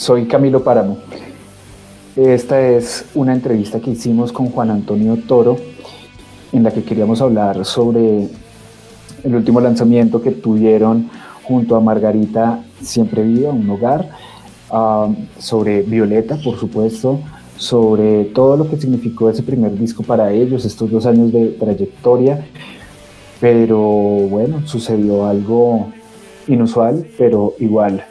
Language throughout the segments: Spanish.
Soy Camilo Páramo. Esta es una entrevista que hicimos con Juan Antonio Toro en la que queríamos hablar sobre el último lanzamiento que tuvieron junto a Margarita Siempre Viva, un hogar, ah, sobre Violeta, por supuesto, sobre todo lo que significó ese primer disco para ellos, estos dos años de trayectoria, pero bueno, sucedió algo inusual, pero igual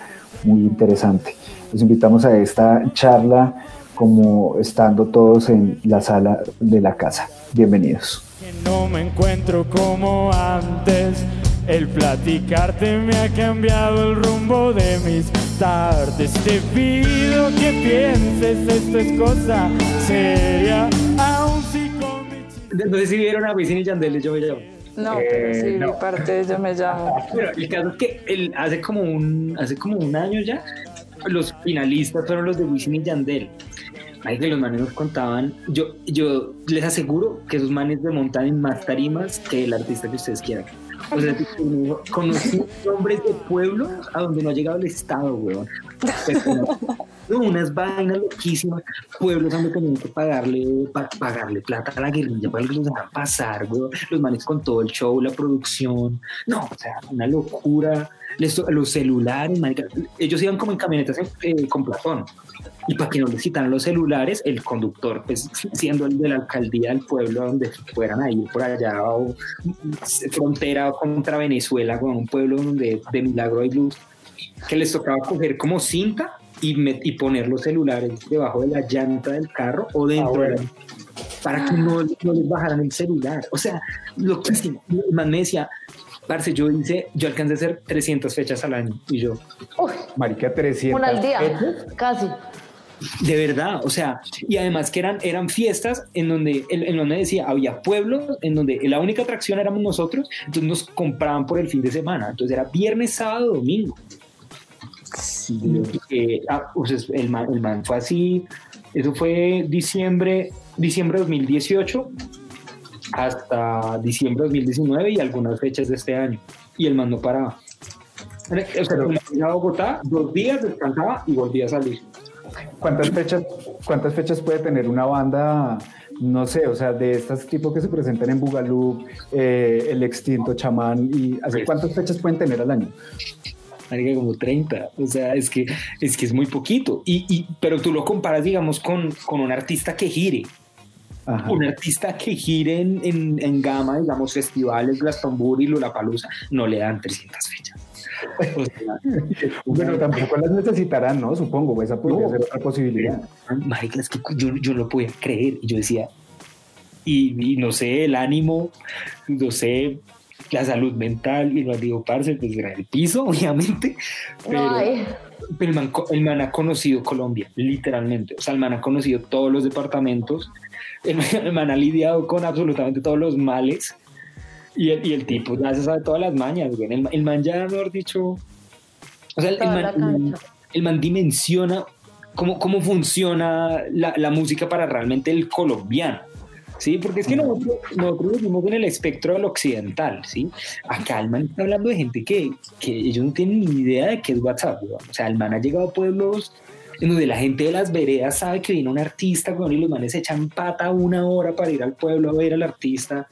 muy interesante. Los invitamos a esta charla como estando todos en la sala de la casa. Bienvenidos. no me encuentro como antes. El platicarte me ha cambiado el rumbo de mis tardes. Te pido que pienses, esto es cosa seria. Aún si con No sé si vieron a Wisin y Yandel, yo me llamo. No, pero sí, mi parte de Yo me llamo. Pero el caso es que el, hace, como un, hace como un año ya, los finalistas fueron los de Wisin y Yandel. Ahí que los manes nos contaban, yo, yo les aseguro que esos manes de en más tarimas que el artista que ustedes quieran. O sea, conocí nombres de pueblos a donde no ha llegado el Estado, weón. No, unas vainas loquísimas. Pueblos donde tenían que pagarle, pagarle plata a la guerrilla para que los dejaran pasar, weón. Los manes con todo el show, la producción. No, o sea, una locura. Los celulares, ellos iban como en camionetas eh, con platón y para que no necesitaran los celulares, el conductor, pues siendo el de la alcaldía del pueblo donde fueran a ir por allá o frontera contra Venezuela, con un pueblo donde de milagro hay luz, que les tocaba coger como cinta y, y poner los celulares debajo de la llanta del carro o dentro ah, para que no, no, les bajaran el celular. O sea. El man me decía, Parce, yo hice, yo alcancé a hacer 300 fechas al año y yo. Marica, 300. Una al día, casi. De verdad, o sea, y además que eran, eran fiestas en donde, en, donde decía, había pueblos en donde la única atracción éramos nosotros, entonces nos compraban por el fin de semana, entonces era viernes, sábado, domingo. Eh, ah, pues el, man, el man fue así, eso fue diciembre, diciembre de 2018 hasta diciembre de 2019 y algunas fechas de este año, y el man no paraba. O sea, a Bogotá, dos días descansaba y volvía a salir. ¿Cuántas fechas, ¿Cuántas fechas puede tener una banda, no sé, o sea, de estos tipos que se presentan en Bugalú, eh, el extinto chamán, y ¿hace pues cuántas fechas pueden tener al año? como 30, o sea, es que es, que es muy poquito, y, y pero tú lo comparas, digamos, con, con un artista que gire, un artista que gire en, en, en, gama, digamos, festivales, Glastonbury, Lollapalooza, no le dan 300 fechas. Bueno, tampoco las necesitarán, ¿no? Supongo, esa podría ser otra posibilidad. Marica, es que yo, yo no podía creer. Y yo decía, y, no sé, el ánimo, no sé, la salud mental, y lo digo, parce, pues era el piso, obviamente. Pero, el, man, el man ha conocido Colombia, literalmente. O sea, el man ha conocido todos los departamentos. El, el man ha lidiado con absolutamente todos los males y el, y el tipo ya se sabe todas las mañas, güey. El, el man ya, mejor dicho. O sea, el, man, el, man, dimensiona cómo, cómo funciona la, la, música para realmente el colombiano. ¿sí? Porque es que nosotros, nosotros vivimos en el espectro del occidental, ¿sí? Acá el man está hablando de gente que, que ellos no tienen ni idea de qué es WhatsApp, O sea, el man ha llegado a pueblos en donde la gente de las veredas sabe que viene un artista, y los manes echan pata una hora para ir al pueblo a ver al artista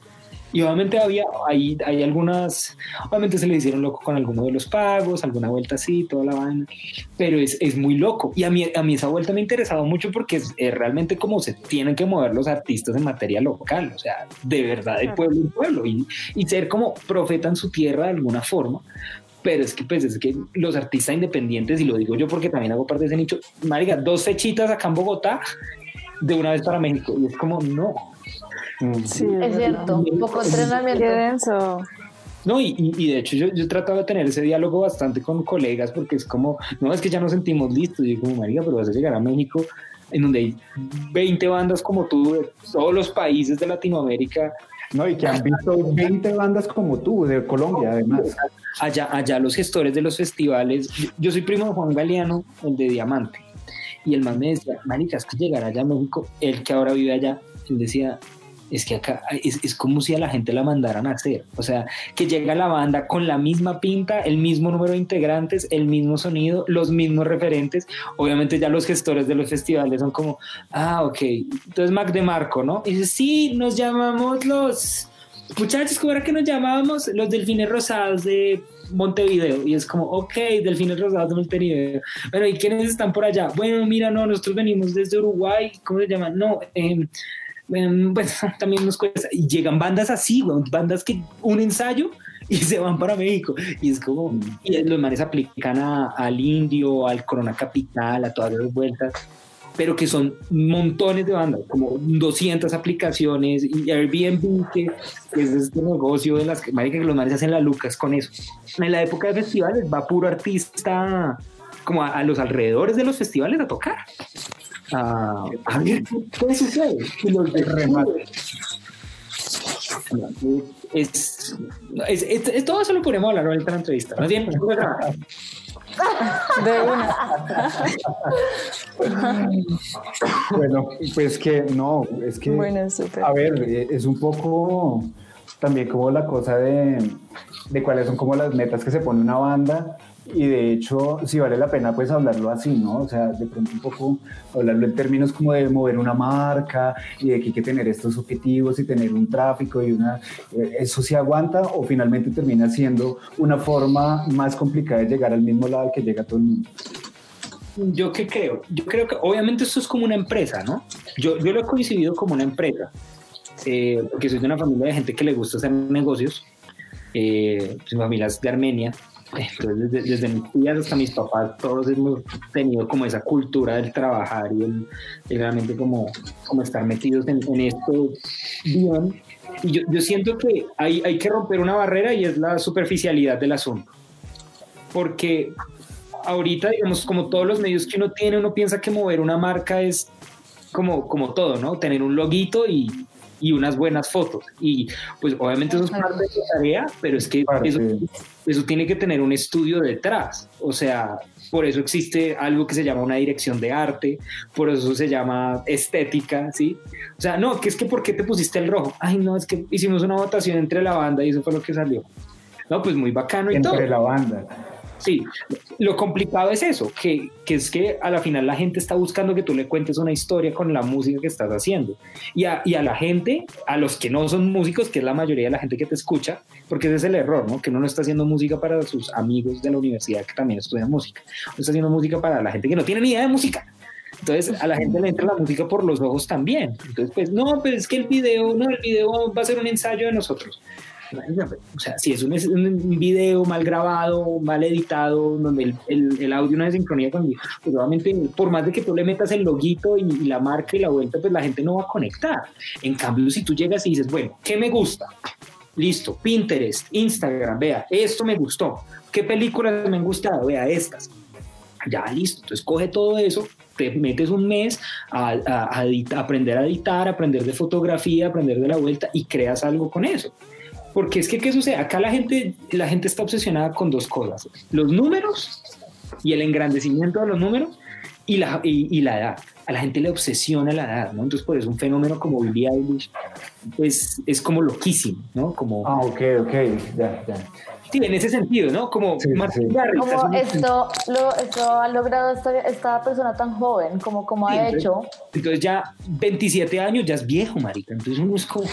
Y obviamente había, hay, hay algunas, obviamente se le hicieron loco con alguno de los pagos, alguna vuelta así, toda la vaina, pero es, es muy loco. Y a mí, a mí esa vuelta me ha interesado mucho porque es, realmente como se tienen que mover los artistas en materia local, o sea, de verdad de pueblo en pueblo y, y ser como profeta en su tierra de alguna forma. Pero es que, pues, es que los artistas independientes, y lo digo yo porque también hago parte de ese nicho, marica, dos fechitas acá en Bogotá de una vez para México. Y es como, no, Sí, es, cierto, poco entrenamiento denso. No, y, y, de hecho yo, yo trataba de tener ese diálogo bastante con colegas porque es como, no, es que ya nos sentimos listos. Y yo como, María, pero vas a llegar a México en donde hay 20 bandas como tú de todos los países de Latinoamérica. No, y que han visto 20 bandas como tú, de Colombia además. Allá, allá los gestores de los festivales, yo, soy primo de Juan Galeano, el de Diamante, y el man me decía, marica, es que llegar allá a México, el que ahora vive allá, él decía, es que acá es, es, como si a la gente la mandaran a hacer. O sea, que llega la banda con la misma pinta, el mismo número de integrantes, el mismo sonido, los mismos referentes. Obviamente ya los gestores de los festivales son como, ah, ok. Entonces Mac de Marco, ¿no? Y dice, sí, nos llamamos los muchachos, ¿cómo era que nos llamábamos? Los delfines rosados de Montevideo. Y es como, ok, delfines rosados de Montevideo. Bueno, ¿y quiénes están por allá? Bueno, mira, no, nosotros venimos desde Uruguay. ¿Cómo se llaman? No, eh, pues también nos cuesta. Y llegan bandas así, bandas que un ensayo y se van para México. Y es como, y los manes aplican al Indio, al Corona Capital, a todas las vueltas, pero que son montones de bandas, como 200 aplicaciones y Airbnb, que, es este negocio de las que, que los manes hacen la lucas con eso. En la época de festivales va puro artista como a los alrededores de los festivales a tocar a, a ver qué sucede. Y los. Es, es, es, es, todo eso lo podemos hablar en la entrevista. ¿No tiene? De una. bueno, pues que no, es que. Bueno, super. A ver, es un poco también como la cosa de, de cuáles son como las metas que se pone una banda y de hecho si vale la pena pues hablarlo así, ¿no? O sea, de pronto un poco hablarlo en términos como de mover una marca y de que hay que tener estos objetivos y tener un tráfico y una... Eh, ¿Eso se aguanta o finalmente termina siendo una forma más complicada de llegar al mismo lado que llega todo el mundo? Yo qué creo, yo creo que obviamente esto es como una empresa, ¿no? Yo, yo lo he coincidido como una empresa, eh, porque soy de una familia de gente que le gusta hacer negocios, eh, mi familia es de Armenia, entonces, desde, desde, mis tías hasta mis papás, todos hemos tenido como esa cultura del trabajar y el, realmente como, como estar metidos en, esto bien. Y yo, yo, siento que hay, hay que romper una barrera y es la superficialidad del asunto. Porque ahorita, digamos, como todos los medios que uno tiene, uno piensa que mover una marca es como, como todo, ¿no? Tener un loguito y, y unas buenas fotos. Y pues obviamente eso es parte de la tarea, pero es que eso, eso, tiene que tener un estudio detrás. O sea, por eso existe algo que se llama una dirección de arte, por eso se llama estética, ¿sí? O sea, no, que es que ¿por qué te pusiste el rojo? Ay, no, es que hicimos una votación entre la banda y eso fue lo que salió. No, pues muy bacano y todo. Entre la banda. Sí, lo complicado es eso, que, que, es que a la final la gente está buscando que tú le cuentes una historia con la música que estás haciendo. Y a, y a la gente, a los que no son músicos, que es la mayoría de la gente que te escucha, porque ese es el error, ¿no? Que uno no está haciendo música para sus amigos de la universidad que también estudian música. Uno está haciendo música para la gente que no tiene ni idea de música. Entonces a la gente le entra la música por los ojos también. Entonces, pues no, pero es que el video, no, el video va a ser un ensayo de nosotros. O sea, si es un, un, video mal grabado, mal editado, donde el, el, el audio no es sincronía con pues obviamente, por más de que tú le metas el loguito y, y, la marca y la vuelta, pues la gente no va a conectar. En cambio, si tú llegas y dices, bueno, ¿qué me gusta? Listo, Pinterest, Instagram, vea, esto me gustó. ¿Qué películas me han gustado? Vea, estas. Ya, listo. Entonces coge todo eso, te metes un mes a, a, a, a aprender a editar, aprender de fotografía, aprender de la vuelta y creas algo con eso. Porque es que, ¿qué sucede? Acá la gente, la gente está obsesionada con dos cosas. Los números y el engrandecimiento de los números y la, y, y la edad. A la gente le obsesiona la edad, ¿no? Entonces, por eso un fenómeno como Billie Eilish es, es como loquísimo, ¿no? Como... Ah, ok, ok, ya, ya. Sí, en ese sentido, ¿no? Como Martin Garrix. Como esto, lo, esto ha logrado esta, esta, persona tan joven, como, como ha hecho. Entonces ya 27 años ya es viejo, marica. Entonces uno es como...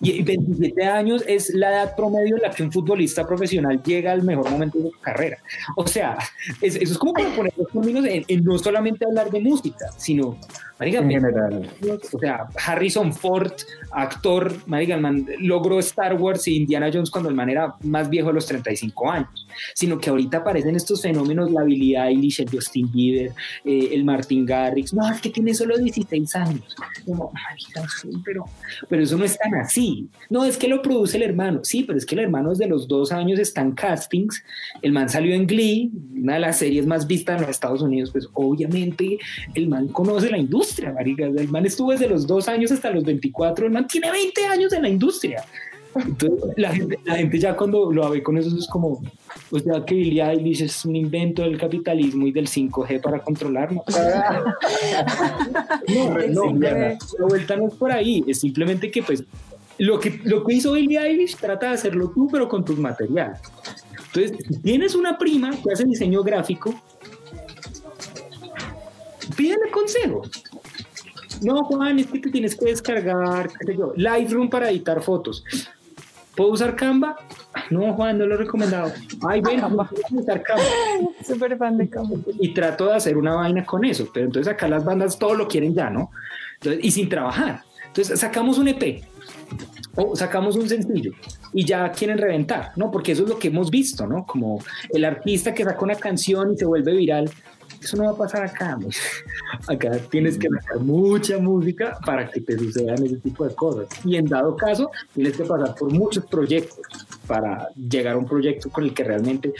Y 27 años es la edad promedio en la que un futbolista profesional llega al mejor momento de su carrera. O sea, eso es como para poner los términos en, no solamente hablar de música, sino Marica, en general. O sea, Harrison Ford, actor, Marica, logró Star Wars y Indiana Jones cuando el man era más viejo de los 35 años, sino que ahorita aparecen estos fenómenos, la habilidad Eilish, el Justin Bieber, eh, el Martin Garrix, no, es que tiene solo 16 años. No, marica, pero, pero eso no es tan así. No, es que lo produce el hermano. Sí, pero es que el hermano desde los dos años está en castings. El man salió en Glee, una de las series más vistas en los Estados Unidos, pues obviamente el man conoce la industria, marica. El man estuvo desde los dos años hasta los 24, el man tiene 20 años en la industria. Entonces, la gente, la gente ya cuando lo ve con eso es como, o sea, que Billie Eilish es un invento del capitalismo y del 5G para controlarnos. no, no, la vuelta no es por ahí, es simplemente que pues lo que, lo que hizo Billie Eilish trata de hacerlo tú, pero con tus materiales. Entonces, tienes una prima que hace diseño gráfico, pídele consejo. No, Juan, es que te tienes que descargar, qué sé yo, Lightroom para editar fotos. ¿Puedo usar Canva? No, Juan, no lo he recomendado. Ay, bueno, puedo usar Canva. Súper fan de Canva. Y trato de hacer una vaina con eso, pero entonces acá las bandas todo lo quieren ya, ¿no? y sin trabajar. Entonces sacamos un EP sacamos un sencillo y ya quieren reventar, ¿no? Porque eso es lo que hemos visto, ¿no? Como el artista que saca una canción y se vuelve viral, eso no va a pasar acá. Acá tienes que sacar mucha música para que te sucedan ese tipo de cosas. Y en dado caso, tienes que pasar por muchos proyectos para llegar a un proyecto con el que realmente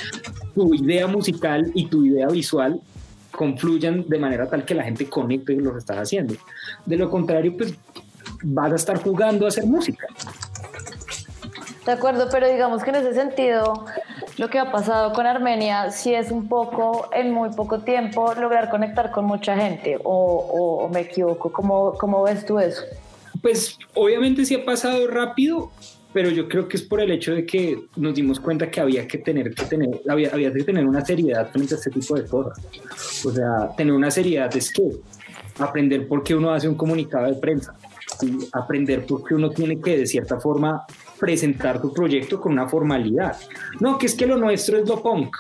tu idea musical y tu idea visual confluyan de manera tal que la gente conecte lo que estás haciendo. De lo contrario, pues vas a estar jugando a hacer música. De acuerdo, pero digamos que en ese sentido, lo que ha pasado con Armenia sí es un poco, en muy poco tiempo, lograr conectar con mucha gente, o, me equivoco, ¿Cómo, ¿cómo ves tú eso? Pues obviamente sí ha pasado rápido, pero yo creo que es por el hecho de que nos dimos cuenta que había que tener que tener, había, había que tener una seriedad frente a este tipo de cosas. O sea, tener una seriedad es que aprender por qué uno hace un comunicado de prensa, aprender por qué uno tiene que de cierta forma presentar tu proyecto con una formalidad. No, que es que lo nuestro es lo punk.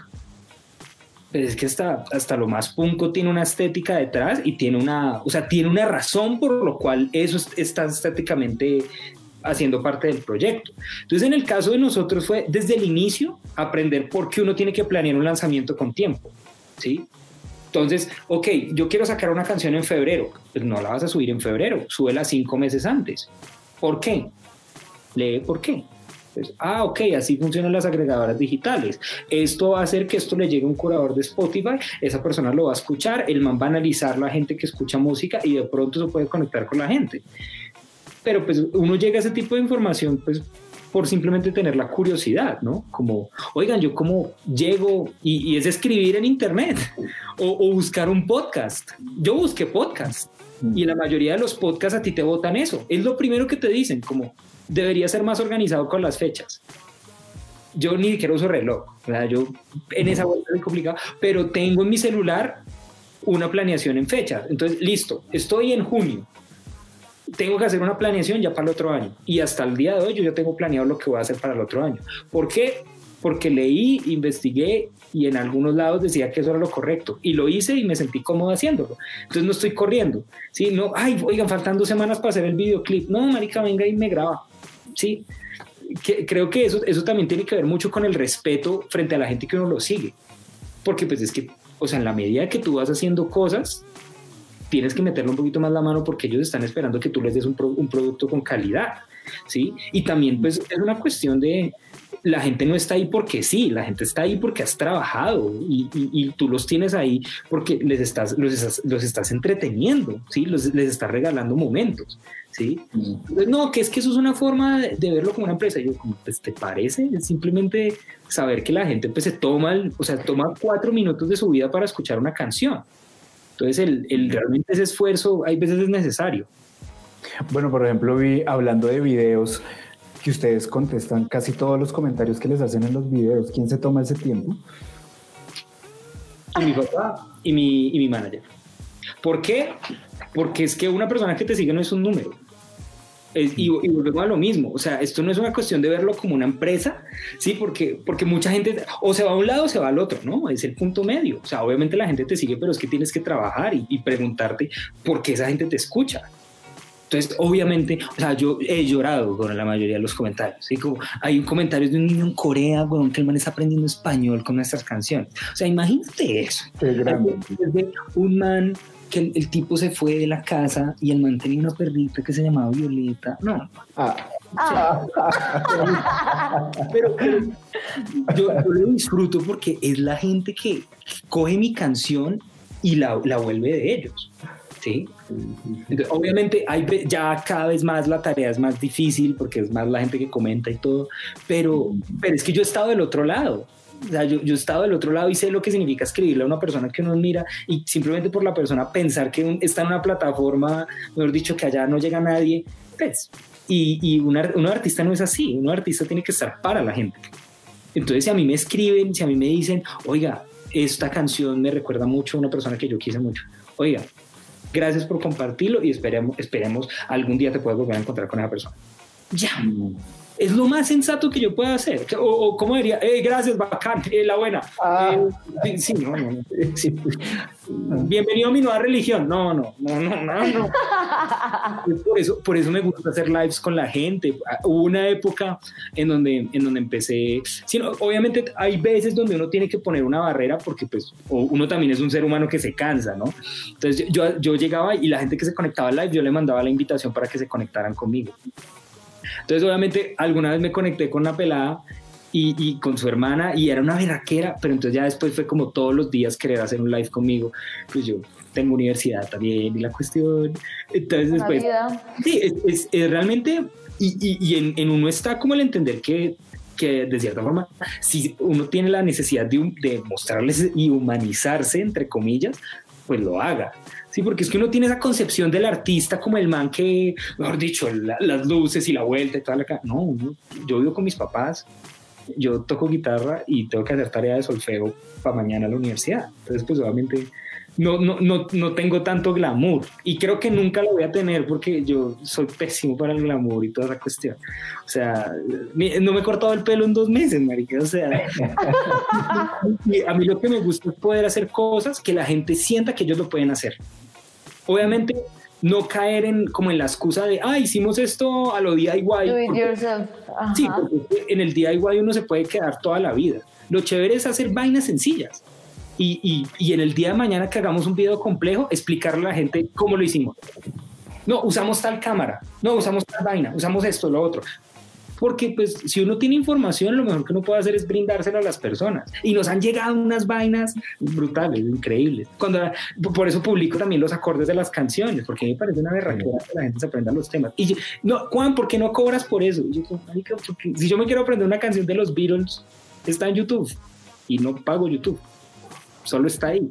Es que hasta, hasta lo más punko tiene una estética detrás y tiene una, o sea, tiene una razón por lo cual eso está estéticamente haciendo parte del proyecto. Entonces, en el caso de nosotros fue desde el inicio aprender por qué uno tiene que planear un lanzamiento con tiempo, ¿sí? Entonces, ok, yo quiero sacar una canción en febrero, pues no la vas a subir en febrero, súbela cinco meses antes. ¿Por qué? Lee por qué. Pues, ah, ok, así funcionan las agregadoras digitales. Esto va a hacer que esto le llegue a un curador de Spotify, esa persona lo va a escuchar, el man va a analizar la gente que escucha música y de pronto se puede conectar con la gente. Pero pues uno llega a ese tipo de información pues por simplemente tener la curiosidad, ¿no? Como, oigan, yo como llego y, es escribir en internet o, o buscar un podcast. Yo busqué podcast y la mayoría de los podcasts a ti te votan eso. Es lo primero que te dicen, como debería ser más organizado con las fechas. Yo ni siquiera uso reloj, yo en esa vuelta es complicado, pero tengo en mi celular una planeación en fechas. Entonces, listo, estoy en junio. Tengo que hacer una planeación ya para el otro año. Y hasta el día de hoy yo ya tengo planeado lo que voy a hacer para el otro año. ¿Por qué? Porque leí, investigué y en algunos lados decía que eso era lo correcto y lo hice y me sentí cómodo haciéndolo. Entonces no estoy corriendo, ¿sí? No, ay, oigan, faltan dos semanas para hacer el videoclip. No, marica, venga y me graba. ¿sí? Que, creo que eso, eso también tiene que ver mucho con el respeto frente a la gente que uno lo sigue. Porque pues es que, o sea, en la medida que tú vas haciendo cosas, tienes que meterle un poquito más la mano porque ellos están esperando que tú les des un, un producto con calidad, ¿sí? Y también pues es una cuestión de, la gente no está ahí porque sí, la gente está ahí porque has trabajado y, y, tú los tienes ahí porque les estás, los, estás, los estás entreteniendo, ¿sí? les estás regalando momentos. ¿sí? no, que es que eso es una forma de, verlo como una empresa. Yo, pues, ¿te parece? Es simplemente saber que la gente pues, se toma, o sea, toma cuatro minutos de su vida para escuchar una canción. Entonces, el, el, realmente ese esfuerzo hay veces es necesario. Bueno, por ejemplo, vi, hablando de videos, que ustedes contestan casi todos los comentarios que les hacen en los videos. ¿Quién se toma ese tiempo? Y mi papá y mi, y mi manager. ¿Por qué? Porque es que una persona que te sigue no es un número. Y, y volvemos a lo mismo, o sea, esto no es una cuestión de verlo como una empresa, sí, porque, porque mucha gente o se va a un lado o se va al otro, ¿no? Es el punto medio, o sea, obviamente la gente te sigue, pero es que tienes que trabajar y preguntarte por qué esa gente te escucha. Entonces, obviamente, o sea, yo he llorado con la mayoría de los comentarios. ¿sí? Como hay comentarios de un niño en Corea, weón, que el man está aprendiendo español con nuestras canciones. O sea, imagínate eso. Qué grande. Desde un man que el, el tipo se fue de la casa y el man tenía una perrita que se llamaba Violeta. No, Ah, pero, pero yo, yo lo disfruto porque es la gente que coge mi canción y la, la vuelve de ellos. ¿Sí? Entonces, obviamente hay, ya cada vez más la tarea es más difícil porque es más la gente que comenta y todo, pero, pero es que yo he estado del otro lado. O sea, yo, yo he estado del otro lado y sé lo que significa escribirle a una persona que uno mira y simplemente por la persona pensar que un- está en una plataforma, mejor dicho, que allá no llega nadie, pues, y, y un, ar- un artista no es así, un artista tiene que estar para la gente. Entonces, si a mí me escriben, si a mí me dicen, oiga, esta canción me recuerda mucho a una persona que yo quise mucho, oiga, gracias por compartirlo y esperemos, esperemos algún día te puedas volver a encontrar con esa persona. Ya, es lo más sensato que yo pueda hacer. O, o como diría, eh, gracias, bacán, eh, la buena. Ah. Eh, sí, no, no, no. Sí. Bienvenido a mi nueva religión. No, no, no, no, no. no. Pues Por eso, por eso me gusta hacer lives con la gente. Ah, Hubo una época en donde, en donde empecé. Sí, no, obviamente hay veces donde uno tiene que poner una barrera porque pues uno también es un ser humano que se cansa, ¿no? Entonces yo, yo llegaba y la gente que se conectaba al live, yo le mandaba la invitación para que se conectaran conmigo. Entonces, obviamente, alguna vez me conecté con una pelada y, y con su hermana y era una berraquera, pero entonces ya después fue como todos los días querer hacer un live conmigo. Pues yo tengo universidad también y la cuestión. Entonces, después. vida. Sí, es, es- es realmente. Y, y- y en, en uno está como el entender que, que, de cierta forma, si uno tiene la necesidad de, de mostrarles y humanizarse, entre comillas, pues lo haga. Sí, porque es que uno tiene esa concepción del artista como el man que, mejor dicho, la- las luces y la vuelta y toda la... ca- No, yo vivo con mis papás, yo toco guitarra y tengo que hacer tarea de solfeo para mañana a la universidad. Entonces, pues obviamente no, no, no, no tengo tanto glamour y creo que nunca lo voy a tener porque yo soy pésimo para el glamour y toda esa cuestión. O sea, no me he cortado el pelo en dos meses, marica. O sea, a mí lo que me gusta es poder hacer cosas que la gente sienta que ellos lo pueden hacer. Obviamente, no caer en como en la excusa de, ah, hicimos esto a lo DIY. Do it porque- yourself. Ajá. Sí, porque en el DIY uno se puede quedar toda la vida. Lo chévere es hacer vainas sencillas. Y, y, y en el día de mañana que hagamos un video complejo, explicarle a la gente cómo lo hicimos. No, usamos tal cámara, no, usamos tal vaina, usamos esto, lo otro. Porque pues si uno tiene información, lo mejor que uno puede hacer es brindársela a las personas. Y nos han llegado unas vainas brutales, increíbles. Cuando, por eso publico también los acordes de las canciones, porque a mí me parece una berraquera que la gente se aprenda los temas. Y yo, no, Juan, ¿por qué no cobras por eso? Y yo, "Marica, porque si yo me quiero aprender una canción de los Beatles, está en YouTube y no pago YouTube. Solo está ahí.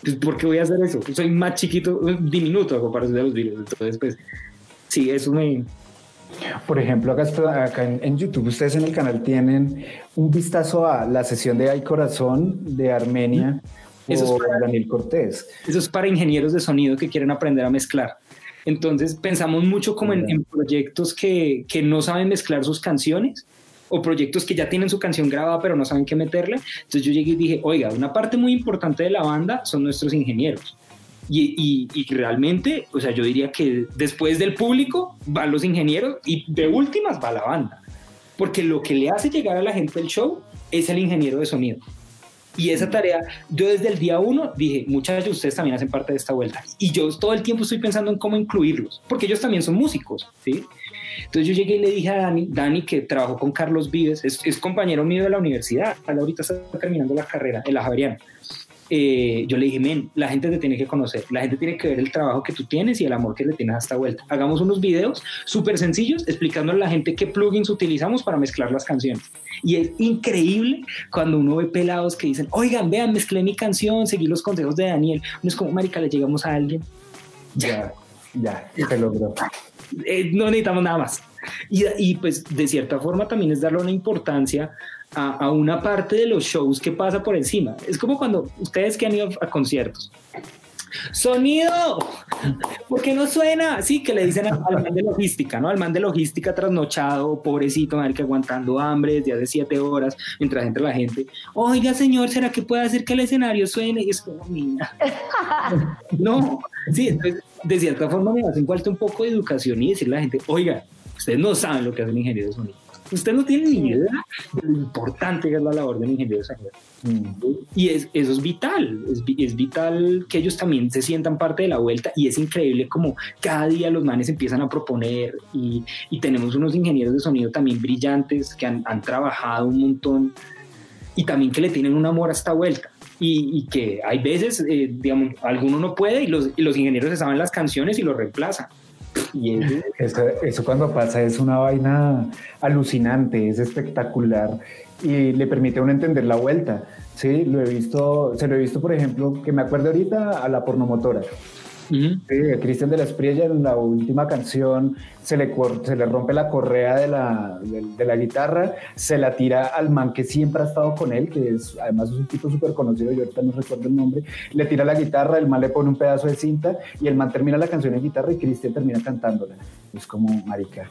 Pues, ¿Por qué voy a hacer eso? Soy más chiquito, diminuto a comparación de los Beatles. Entonces, pues, sí, eso me, Por ejemplo, acá, acá en, en YouTube, ustedes en el canal tienen un vistazo a la sesión de Ay Corazón de Armenia Eso es para- Daniel Cortés. Eso es para ingenieros de sonido que quieren aprender a mezclar. Entonces pensamos mucho como en, en proyectos que, que no saben mezclar sus canciones o proyectos que ya tienen su canción grabada pero no saben qué meterle. Entonces yo llegué y dije, oiga, una parte muy importante de la banda son nuestros ingenieros. Y, y- y realmente, o sea, yo diría que después del público van los ingenieros y de últimas va la banda. Porque lo que le hace llegar a la gente el show es el ingeniero de sonido. Y esa tarea, yo desde el día uno dije, muchachos, ustedes también hacen parte de esta vuelta. Y yo todo el tiempo estoy pensando en cómo incluirlos, porque ellos también son músicos, ¿sí? Entonces yo llegué y le dije a Dani, Dani que trabajó con Carlos Vives, es, es compañero mío de la universidad, ahorita está terminando la carrera en la Javeriana. Eh, yo le dije, men, la gente te tiene que conocer, la gente tiene que ver el trabajo que tú tienes y el amor que le tienes a esta vuelta. Hagamos unos videos súper sencillos explicando a la gente qué plugins utilizamos para mezclar las canciones. Y es increíble cuando uno ve pelados que dicen, oigan, vean, mezclé mi canción, seguí los consejos de Daniel. Uno es como, marica, le llegamos a alguien. Ya, ya, se logró. Eh, no necesitamos nada más. Y, y pues de cierta forma también es darle una importancia a, a, una parte de los shows que pasa por encima. Es como cuando ustedes que han ido a conciertos. Sonido, ¿por qué no suena? Sí, que le dicen al, al, man de logística, ¿no? Al man de logística trasnochado, pobrecito, que aguantando hambre desde hace siete horas mientras entra la gente. Oiga, señor, ¿será que puede hacer que el escenario suene? Y es como, niña. no, sí, entonces, de cierta forma me hacen falta un poco de educación y decirle a la gente, oiga, ustedes no saben lo que hace un ingeniero de sonido. Usted no tiene ni idea de lo importante que es la labor ingeniero de sonido. Mm. Y es, eso es vital, es, es, vital que ellos también se sientan parte de la vuelta y es increíble como cada día los manes empiezan a proponer y, y tenemos unos ingenieros de sonido también brillantes que han, han, trabajado un montón y también que le tienen un amor a esta vuelta. Y, y que hay veces, eh, digamos, alguno no puede y los, y los ingenieros se saben las canciones y lo reemplazan. Y eso, eso, cuando pasa es una vaina alucinante, es espectacular y le permite a uno entender la vuelta. Sí, lo he visto, se lo he visto, por ejemplo, que me acuerdo ahorita a la pornomotora. Sí, Cristian de la Espriella en la última canción se le, se le rompe la correa de la, de, la guitarra, se la tira al man que siempre ha estado con él, que es además es un tipo súper conocido, yo ahorita no recuerdo el nombre, le tira la guitarra, el man le pone un pedazo de cinta y el man termina la canción en guitarra y Cristian termina cantándola. Es como, marica,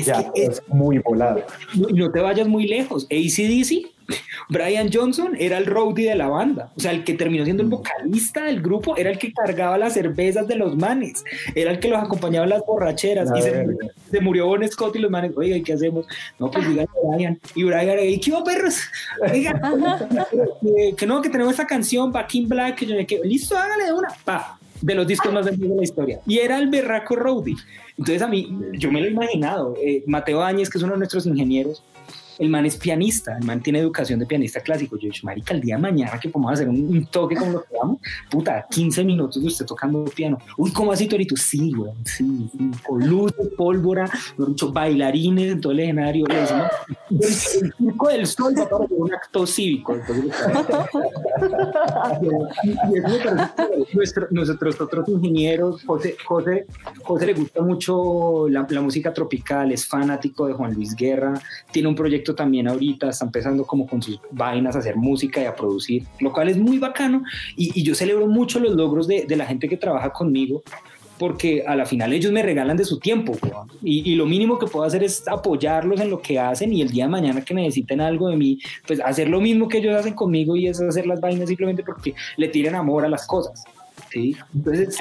es, ya, que es, es muy volado. No, no te vayas muy lejos, ACDC Brian Johnson era el roadie de la banda, o sea, el que terminó siendo el vocalista del grupo, era el que cargaba las cervezas de los manes, era el que los acompañaba en las borracheras, y se, se, murió Bon Scott y los manes, oiga, ¿qué hacemos? No, pues digan a Brian, y Brian, ¿y qué hubo, perros? Oiga, que, que, no, que tenemos esta canción, Back in Black, que yo me quedo, listo, hágale de una, pa, de los discos más vendidos de la historia, y era el berraco roadie, entonces a mí, yo me lo he imaginado, eh, Mateo Áñez, que es uno de nuestros ingenieros, el man es pianista, el man tiene educación de pianista clásico. Yo dicho, marica, el día de mañana que podemos hacer un, toque como lo que vamos, puta, 15 minutos de usted tocando piano. Uy, ¿cómo así, Torito? Sí, güey, sí, con luz, pólvora, mucho bailarines en todo el escenario. Le decimos, el, el circo del sol va para un acto cívico. Entonces, y, y eso me parece nuestro, nosotros otros ingenieros, José, José, José le gusta mucho la música tropical, es fanático de Juan Luis Guerra, tiene un proyecto también ahorita, está empezando como con sus vainas a hacer música y a producir, lo cual es muy bacano y, yo celebro mucho los logros de, la gente que trabaja conmigo porque a la final ellos me regalan de su tiempo y, y, lo mínimo que puedo hacer es apoyarlos en lo que hacen y el día de mañana que necesiten algo de mí, pues hacer lo mismo que ellos hacen conmigo y es hacer las vainas simplemente porque le tiren amor a las cosas. ¿Sí? Entonces,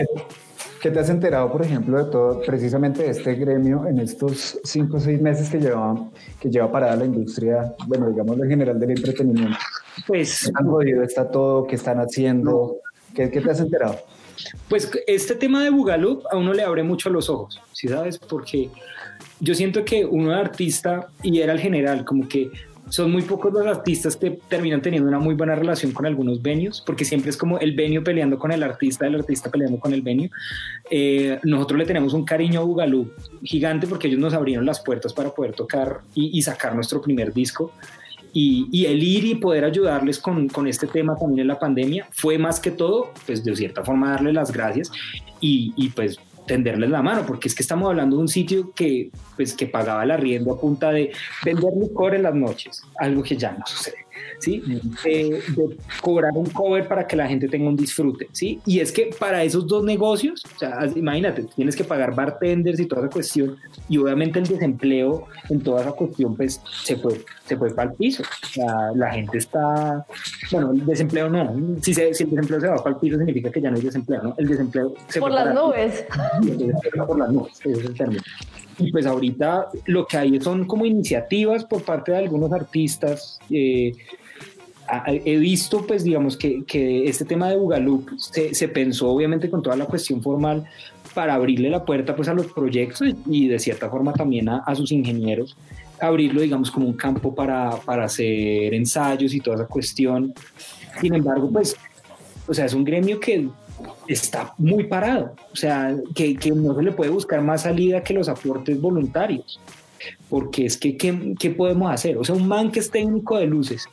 ¿Qué te has enterado, por ejemplo, de todo, precisamente de este gremio en estos cinco o seis meses que lleva, que lleva parada la industria, bueno, digamos en general del entretenimiento? Pues... ¿Qué tan jodido está todo? ¿Qué están haciendo? ¿Qué, qué te has enterado? Pues este tema de Bugalup a uno le abre mucho los ojos, ¿sí sabes? Porque yo siento que uno es artista y era el general, como que son muy pocos los artistas que terminan teniendo una muy buena relación con algunos venios, porque siempre es como el venio peleando con el artista, el artista peleando con el venio. Eh, nosotros le tenemos un cariño a Bugalú gigante porque ellos nos abrieron las puertas para poder tocar y, y sacar nuestro primer disco. Y, y, el ir y poder ayudarles con, con, este tema también en la pandemia fue más que todo, pues de cierta forma darles las gracias y, y pues tenderles la mano, porque es que estamos hablando de un sitio que, pues, que pagaba el arriendo a punta de vender licor en las noches, algo que ya no sucede, ¿sí? De, de, cobrar un cover para que la gente tenga un disfrute, ¿sí? Y es que para esos dos negocios, o sea, imagínate, tienes que pagar bartenders y toda esa cuestión, y obviamente el desempleo en toda esa cuestión, pues, se fue, se fue para el piso. O sea, la gente está, bueno, el desempleo no, si, se, si el desempleo se va para el piso significa que ya no hay desempleo, ¿no? El desempleo se por las nubes. por las nubes, ese es el término. Y pues ahorita lo que hay son como iniciativas por parte de algunos artistas. Eh, he visto, pues digamos que, que este tema de Bugalup se, se, pensó obviamente con toda la cuestión formal para abrirle la puerta pues a los proyectos y de cierta forma también a, a sus ingenieros, abrirlo digamos como un campo para, para hacer ensayos y toda esa cuestión. Sin embargo, pues, o sea, es un gremio que está muy parado, o sea, que, que, no se le puede buscar más salida que los aportes voluntarios, porque es que, ¿qué, ¿qué, podemos hacer? O sea, un man que es técnico de luces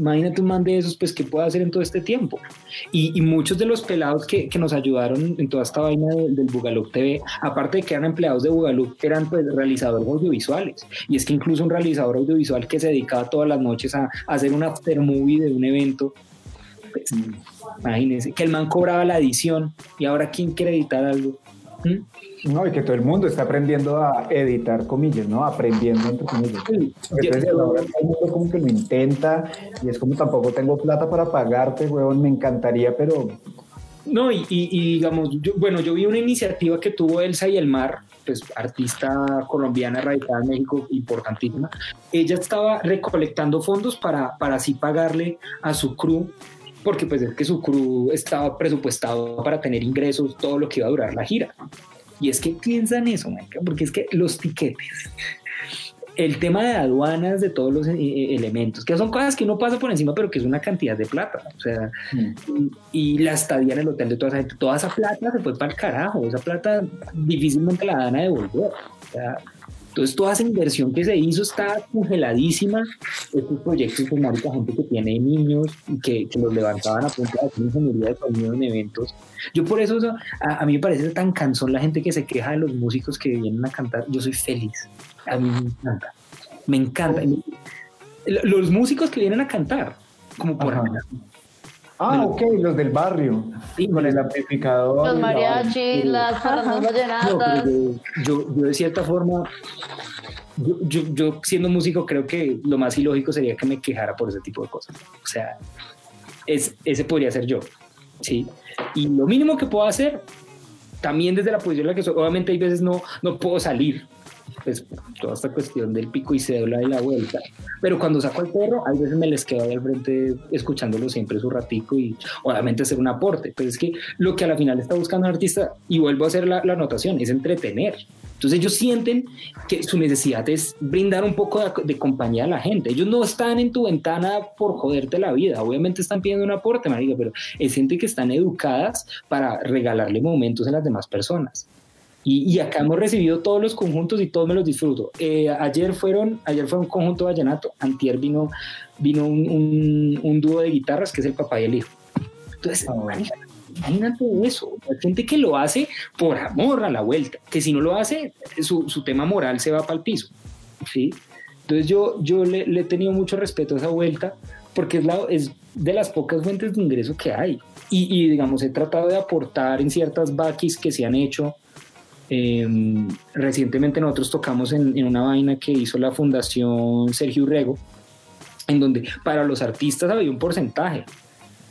Imagínate un man de esos, pues, ¿qué puede hacer en todo este tiempo? Y, y muchos de los pelados que, que, nos ayudaron en toda esta vaina del, del Bugalup TV, aparte de que eran empleados de Bugalup, eran pues realizadores audiovisuales. Y es que incluso un realizador audiovisual que se dedicaba todas las noches a, a hacer un after movie de un evento, pues, imagínense, que el man cobraba la edición y ahora ¿quién quiere editar algo? ¿Mm? No, y que todo el mundo está aprendiendo a editar comillas, ¿no? Aprendiendo entre comillas. Sí, Entonces, ahora todo el mundo como que lo intenta y es como tampoco tengo plata para pagarte, weón, me encantaría, pero... No, y, y, y digamos, yo, bueno, yo vi una iniciativa que tuvo Elsa y el Mar, pues artista colombiana radicada en México, importantísima. Ella estaba recolectando fondos para, para así pagarle a su crew porque pues es que su crew estaba presupuestado para tener ingresos todo lo que iba a durar la gira. Y es que piensan eso, marica, porque es que los tiquetes, el tema de aduanas de todos los eh, elementos, que son cosas que uno pasa por encima, pero que es una cantidad de plata. O sea, mm. y, y, la estadía en el hotel de toda esa gente, toda esa plata se fue para el carajo, esa plata difícilmente la dan a devolver. O sea, entonces, toda esa inversión que se hizo está congeladísima. Estos proyectos con marica, gente que tiene niños y que, que los levantaban a punta de hacer ingeniería de sonido en eventos. Yo por eso, a, a, mí me parece tan cansón la gente que se queja de los músicos que vienen a cantar. Yo soy feliz. A mí me encanta. Me encanta. Los músicos que vienen a cantar, como por Ah, ok, los del barrio. Sí, con el amplificador. Los mariachis, las vallenatas. No, yo, yo, de cierta forma, yo, yo, yo, siendo músico creo que lo más ilógico sería que me quejara por ese tipo de cosas. O sea, es, ese podría ser yo, ¿sí? Y lo mínimo que puedo hacer, también desde la posición en la que soy, obviamente hay veces no, no puedo salir, pues toda esta cuestión del pico y cédula y la vuelta. Pero cuando saco al perro, a veces me les quedo ahí al frente escuchándolo siempre su ratico y obviamente hacer un aporte. Pero es que lo que a la final está buscando un artista, y vuelvo a hacer la, la anotación, es entretener. Entonces ellos sienten que su necesidad es brindar un poco de, de, compañía a la gente. Ellos no están en tu ventana por joderte la vida. Obviamente están pidiendo un aporte, marica, pero es gente que están educadas para regalarle momentos a las demás personas. Y, y, acá hemos recibido todos los conjuntos y todos me los disfruto. Eh, ayer fueron, ayer fue un conjunto vallenato, antier vino, vino un, un, un, dúo de guitarras que es el papá y el hijo. Entonces, oh. imagínate eso, hay gente que lo hace por amor a la vuelta, que si no lo hace, su, su tema moral se va para el piso. ¿sí? Entonces yo, yo le, le, he tenido mucho respeto a esa vuelta porque es, la, es de las pocas fuentes de ingreso que hay. Y, y digamos, he tratado de aportar en ciertas baquis que se han hecho eh, recientemente nosotros tocamos en, una vaina que hizo la Fundación Sergio Urrego, en donde para los artistas había un porcentaje,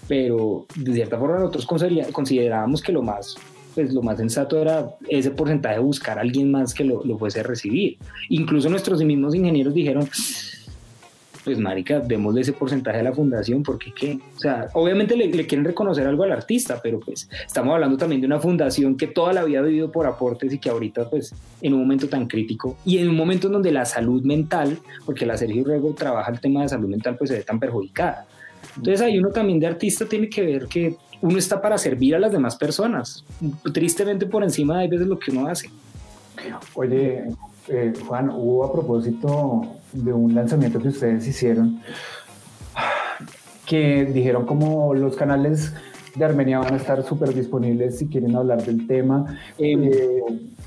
pero de cierta forma nosotros considerábamos que lo más, pues lo más sensato era ese porcentaje buscar a alguien más que lo, lo fuese a recibir. Incluso nuestros mismos ingenieros dijeron, pues marica, démosle ese porcentaje a la fundación, porque qué, o sea, obviamente le, le, quieren reconocer algo al artista, pero pues estamos hablando también de una fundación que toda la vida ha vivido por aportes y que ahorita pues en un momento tan crítico y en un momento en donde la salud mental, porque la Sergio Ruego trabaja el tema de salud mental, pues se ve tan perjudicada. Entonces ahí uno también de artista tiene que ver que uno está para servir a las demás personas, tristemente por encima de veces lo que uno hace. Oye, eh, Juan, hubo a propósito de un lanzamiento que ustedes hicieron que dijeron como los canales de Armenia van a estar súper disponibles si quieren hablar del tema. Eh, eh,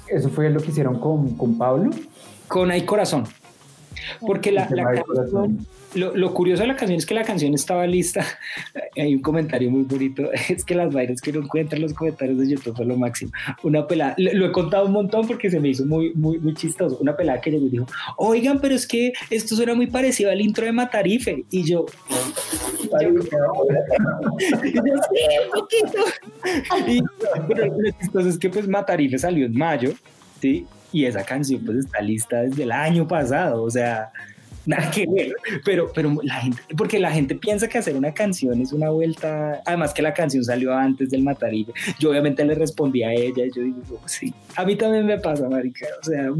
¿Eso fue lo que hicieron con, con Pablo? Con Hay Corazón. Porque la, la canción, lo, lo, curioso de la canción es que la canción estaba lista. Hay un comentario muy bonito. Es que las vainas que no encuentran los comentarios de YouTube son lo máximo. Una pelada, lo, lo, he contado un montón porque se me hizo muy, muy, muy chistoso. Una pelada que llegó y dijo: Oigan, pero es que esto suena muy parecido al intro de Matarife. Y yo. Ay, y yo sí, un poquito. Y, pero lo chistoso es que pues Matarife salió en mayo, ¿sí? Y esa canción pues está lista desde el año pasado. O sea nada que ver, pero, pero la gente, porque la gente piensa que hacer una canción es una vuelta, además que la canción salió antes del Matarillo, yo obviamente le respondí a ella yo digo, oh, sí, a mí también me pasa, marica, o sea,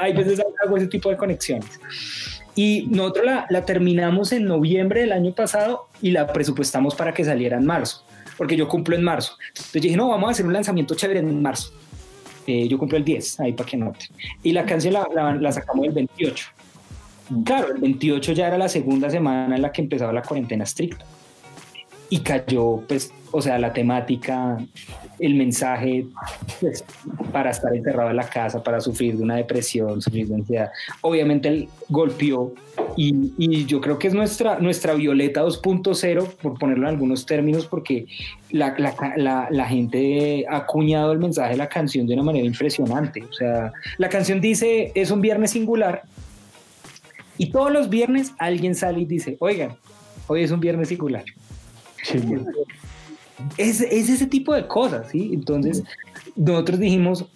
hay veces hago ese tipo de conexiones. Y nosotros la, la terminamos en noviembre del año pasado y la presupuestamos para que saliera en marzo, porque yo cumplo en marzo. Entonces dije, no, vamos a hacer un lanzamiento chévere en marzo. Eh, yo cumplo el 10, ahí para que noten. Y la canción la, la, la sacamos el 28 Claro, el 28 ya era la segunda semana en la que empezaba la cuarentena estricta. Y cayó, pues, o sea, la temática, el mensaje pues, para estar encerrado en la casa, para sufrir de una depresión, sufrir de ansiedad. Obviamente él golpeó y, yo creo que es nuestra, nuestra Violeta 2.0, por ponerlo en algunos términos, porque la, la, la, gente ha acuñado el mensaje de la canción de una manera impresionante. O sea, la canción dice, es un viernes singular y todos los viernes alguien sale y dice, oigan, hoy es un viernes singular. Sí. Es, es, ese tipo de cosas, ¿sí? Entonces, nosotros dijimos,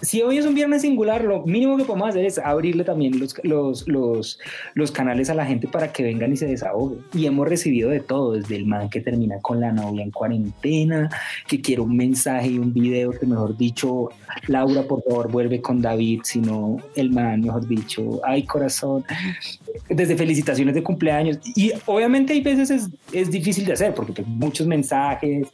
si hoy es un viernes singular, lo mínimo que podemos hacer es abrirle también los, los, los, los, canales a la gente para que vengan y se desahoguen. Y hemos recibido de todo, desde el man que termina con la novia en cuarentena, que quiere un mensaje y un video, que mejor dicho, Laura, por favor, vuelve con David, sino el man, mejor dicho, ay corazón, desde felicitaciones de cumpleaños. Y obviamente hay veces es, es difícil de hacer, porque pues, muchos mensajes,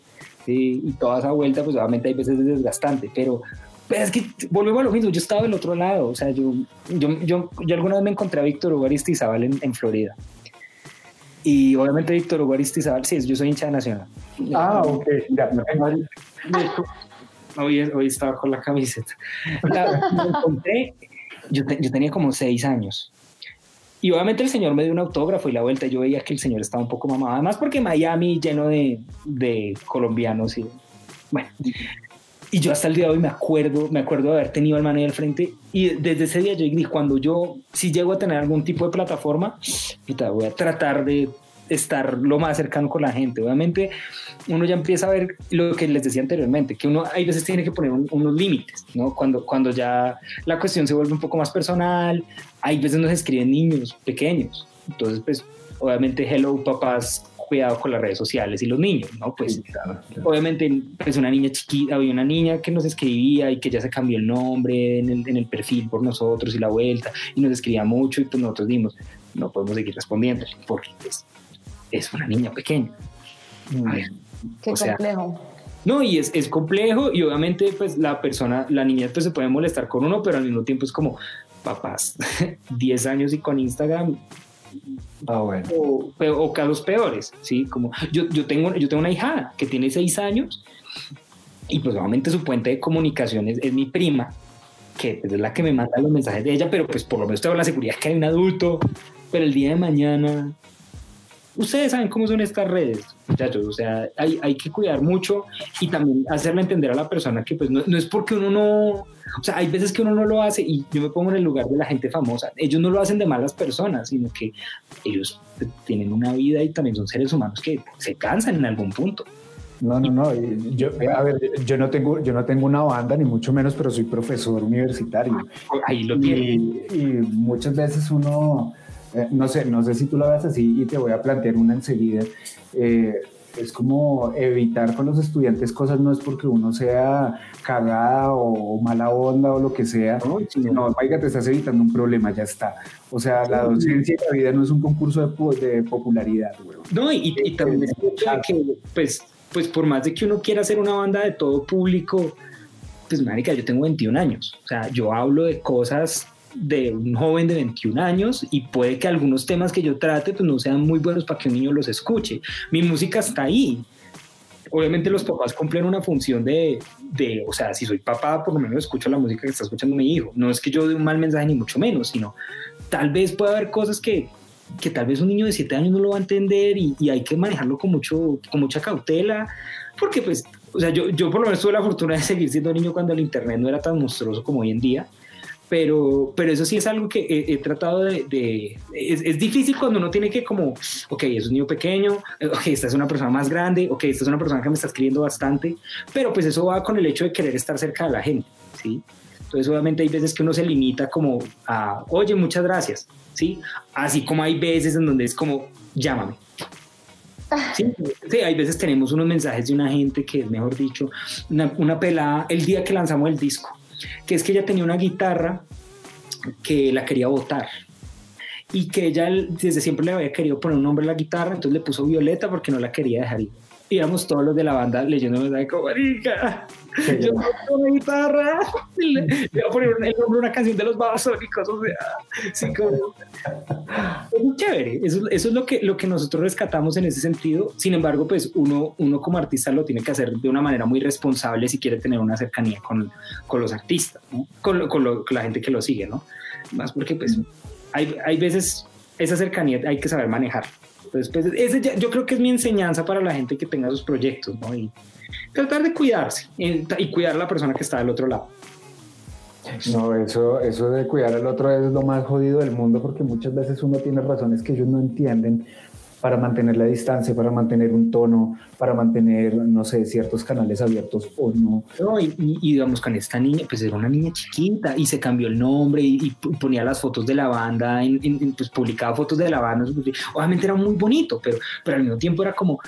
¿sí? y toda esa vuelta, pues obviamente hay veces es desgastante, pero es que volvemos a lo mismo, yo estaba del otro lado, o sea, yo, yo, yo, yo alguna vez me encontré a Víctor Hugo Aristizábal en, en Florida. Y obviamente Víctor Hugo Aristizábal, sí, yo soy hincha de Nacional. Ah, ok, ya. Hoy, hoy estaba con la camiseta. La, me encontré, yo, te, yo tenía como seis años. Y obviamente el señor me dio un autógrafo y la vuelta yo veía que el señor estaba un poco mamado. Además porque Miami lleno de, de colombianos y bueno. Y yo hasta el día de hoy me acuerdo, me acuerdo de haber tenido al man ahí al frente. Y desde ese día yo dije, cuando yo, si llego a tener algún tipo de plataforma, voy a tratar de estar lo más cercano con la gente. Obviamente uno ya empieza a ver lo que les decía anteriormente, que uno hay veces tiene que poner un, unos límites, ¿no? Cuando, cuando ya la cuestión se vuelve un poco más personal, hay veces nos escriben niños pequeños. Entonces, pues, obviamente, hello papás, cuidado con las redes sociales y los niños, ¿no? Pues, sí, claro, claro. obviamente, pues una niña chiquita, había una niña que nos escribía y que ya se cambió el nombre en el, en el perfil por nosotros y la vuelta, y nos escribía mucho, y pues nosotros dimos, no podemos seguir respondiendo, porque pues, es una niña pequeña. A ver, Qué o complejo. Sea, no, y es, es, complejo y obviamente pues la persona, la niña pues se puede molestar con uno, pero al mismo tiempo es como, papás, 10 años y con Instagram, Ah, bueno. o, o, casos peores, ¿sí? Como yo, yo, tengo, yo tengo una hija que tiene seis años y pues obviamente su puente de comunicación es, es mi prima, que pues, es la que me manda los mensajes de ella, pero pues por lo menos tengo la seguridad que hay un adulto, pero el día de mañana, ustedes saben cómo son estas redes, muchachos, o sea, hay, hay que cuidar mucho y también hacerle entender a la persona que pues no, no es porque uno no, o sea, hay veces que uno no lo hace y yo me pongo en el lugar de la gente famosa. Ellos no lo hacen de malas personas, sino que ellos tienen una vida y también son seres humanos que se cansan en algún punto. No, no, no. Yo, a ver, yo no tengo, yo no tengo una banda ni mucho menos, pero soy profesor universitario. Ahí lo y, y muchas veces uno, eh, no sé, no sé si tú lo ves así y te voy a plantear una enseguida. Eh, es como evitar con los estudiantes cosas, no es porque uno sea cagada o mala onda o lo que sea, no, no oiga, te estás evitando un problema, ya está. O sea, la docencia y la vida no es un concurso de, de popularidad, güey. No, y, y también es que, pues, pues por más de que uno quiera hacer una banda de todo público, pues marica, yo tengo 21 años, o sea, yo hablo de cosas de un joven de 21 años y puede que algunos temas que yo trate pues no sean muy buenos para que un niño los escuche. Mi música está ahí. Obviamente los papás cumplen una función de, de, o sea, si soy papá, por lo menos escucho la música que está escuchando mi hijo. No es que yo dé un mal mensaje ni mucho menos, sino tal vez pueda haber cosas que, que tal vez un niño de 7 años no lo va a entender y, y, hay que manejarlo con, mucho, con mucha cautela, porque pues, o sea, yo, yo por lo menos tuve la fortuna de seguir siendo niño cuando el Internet no era tan monstruoso como hoy en día pero, pero eso sí es algo que he, he tratado de... de es, es, difícil cuando uno tiene que como, ok, es un niño pequeño, ok, esta es una persona más grande, ok, esta es una persona que me está escribiendo bastante, pero pues eso va con el hecho de querer estar cerca de la gente, ¿sí? Entonces obviamente hay veces que uno se limita como a, oye, muchas gracias, ¿sí? Así como hay veces en donde es como, llámame. Sí, sí, hay veces tenemos unos mensajes de una gente que es, mejor dicho, una, una pelada el día que lanzamos el disco que es que ella tenía una guitarra que la quería botar y que ella desde siempre le había querido poner un nombre a la guitarra, entonces le puso Violeta porque no la quería dejar ir. Íbamos todos los de la banda leyendo mensaje como, marica, yo toco la guitarra, le voy a poner el nombre de una canción de los babasónicos, o sea, sí, como... Es muy chévere, eso, eso es lo que, lo que nosotros rescatamos en ese sentido, sin embargo, pues uno, uno como artista lo tiene que hacer de una manera muy responsable si quiere tener una cercanía con, con los artistas, ¿no? con, con, lo, con la gente que lo sigue, ¿no? Más porque pues hay, hay veces esa cercanía hay que saber manejar. Entonces, pues, ese ya- yo creo que es mi enseñanza para la gente que tenga sus proyectos, ¿no? Y tratar de cuidarse y cuidar a la persona que está del otro lado. No, eso, eso de cuidar al otro es lo más jodido del mundo porque muchas veces uno tiene razones que ellos no entienden para mantener la distancia, para mantener un tono, para mantener, no sé, ciertos canales abiertos o no. No, y, y- y digamos, con esta niña, pues era una niña chiquita y se cambió el nombre y, ponía las fotos de la banda, en, en- en, pues publicaba fotos de la banda. Obviamente era muy bonito, pero, pero al mismo tiempo era como,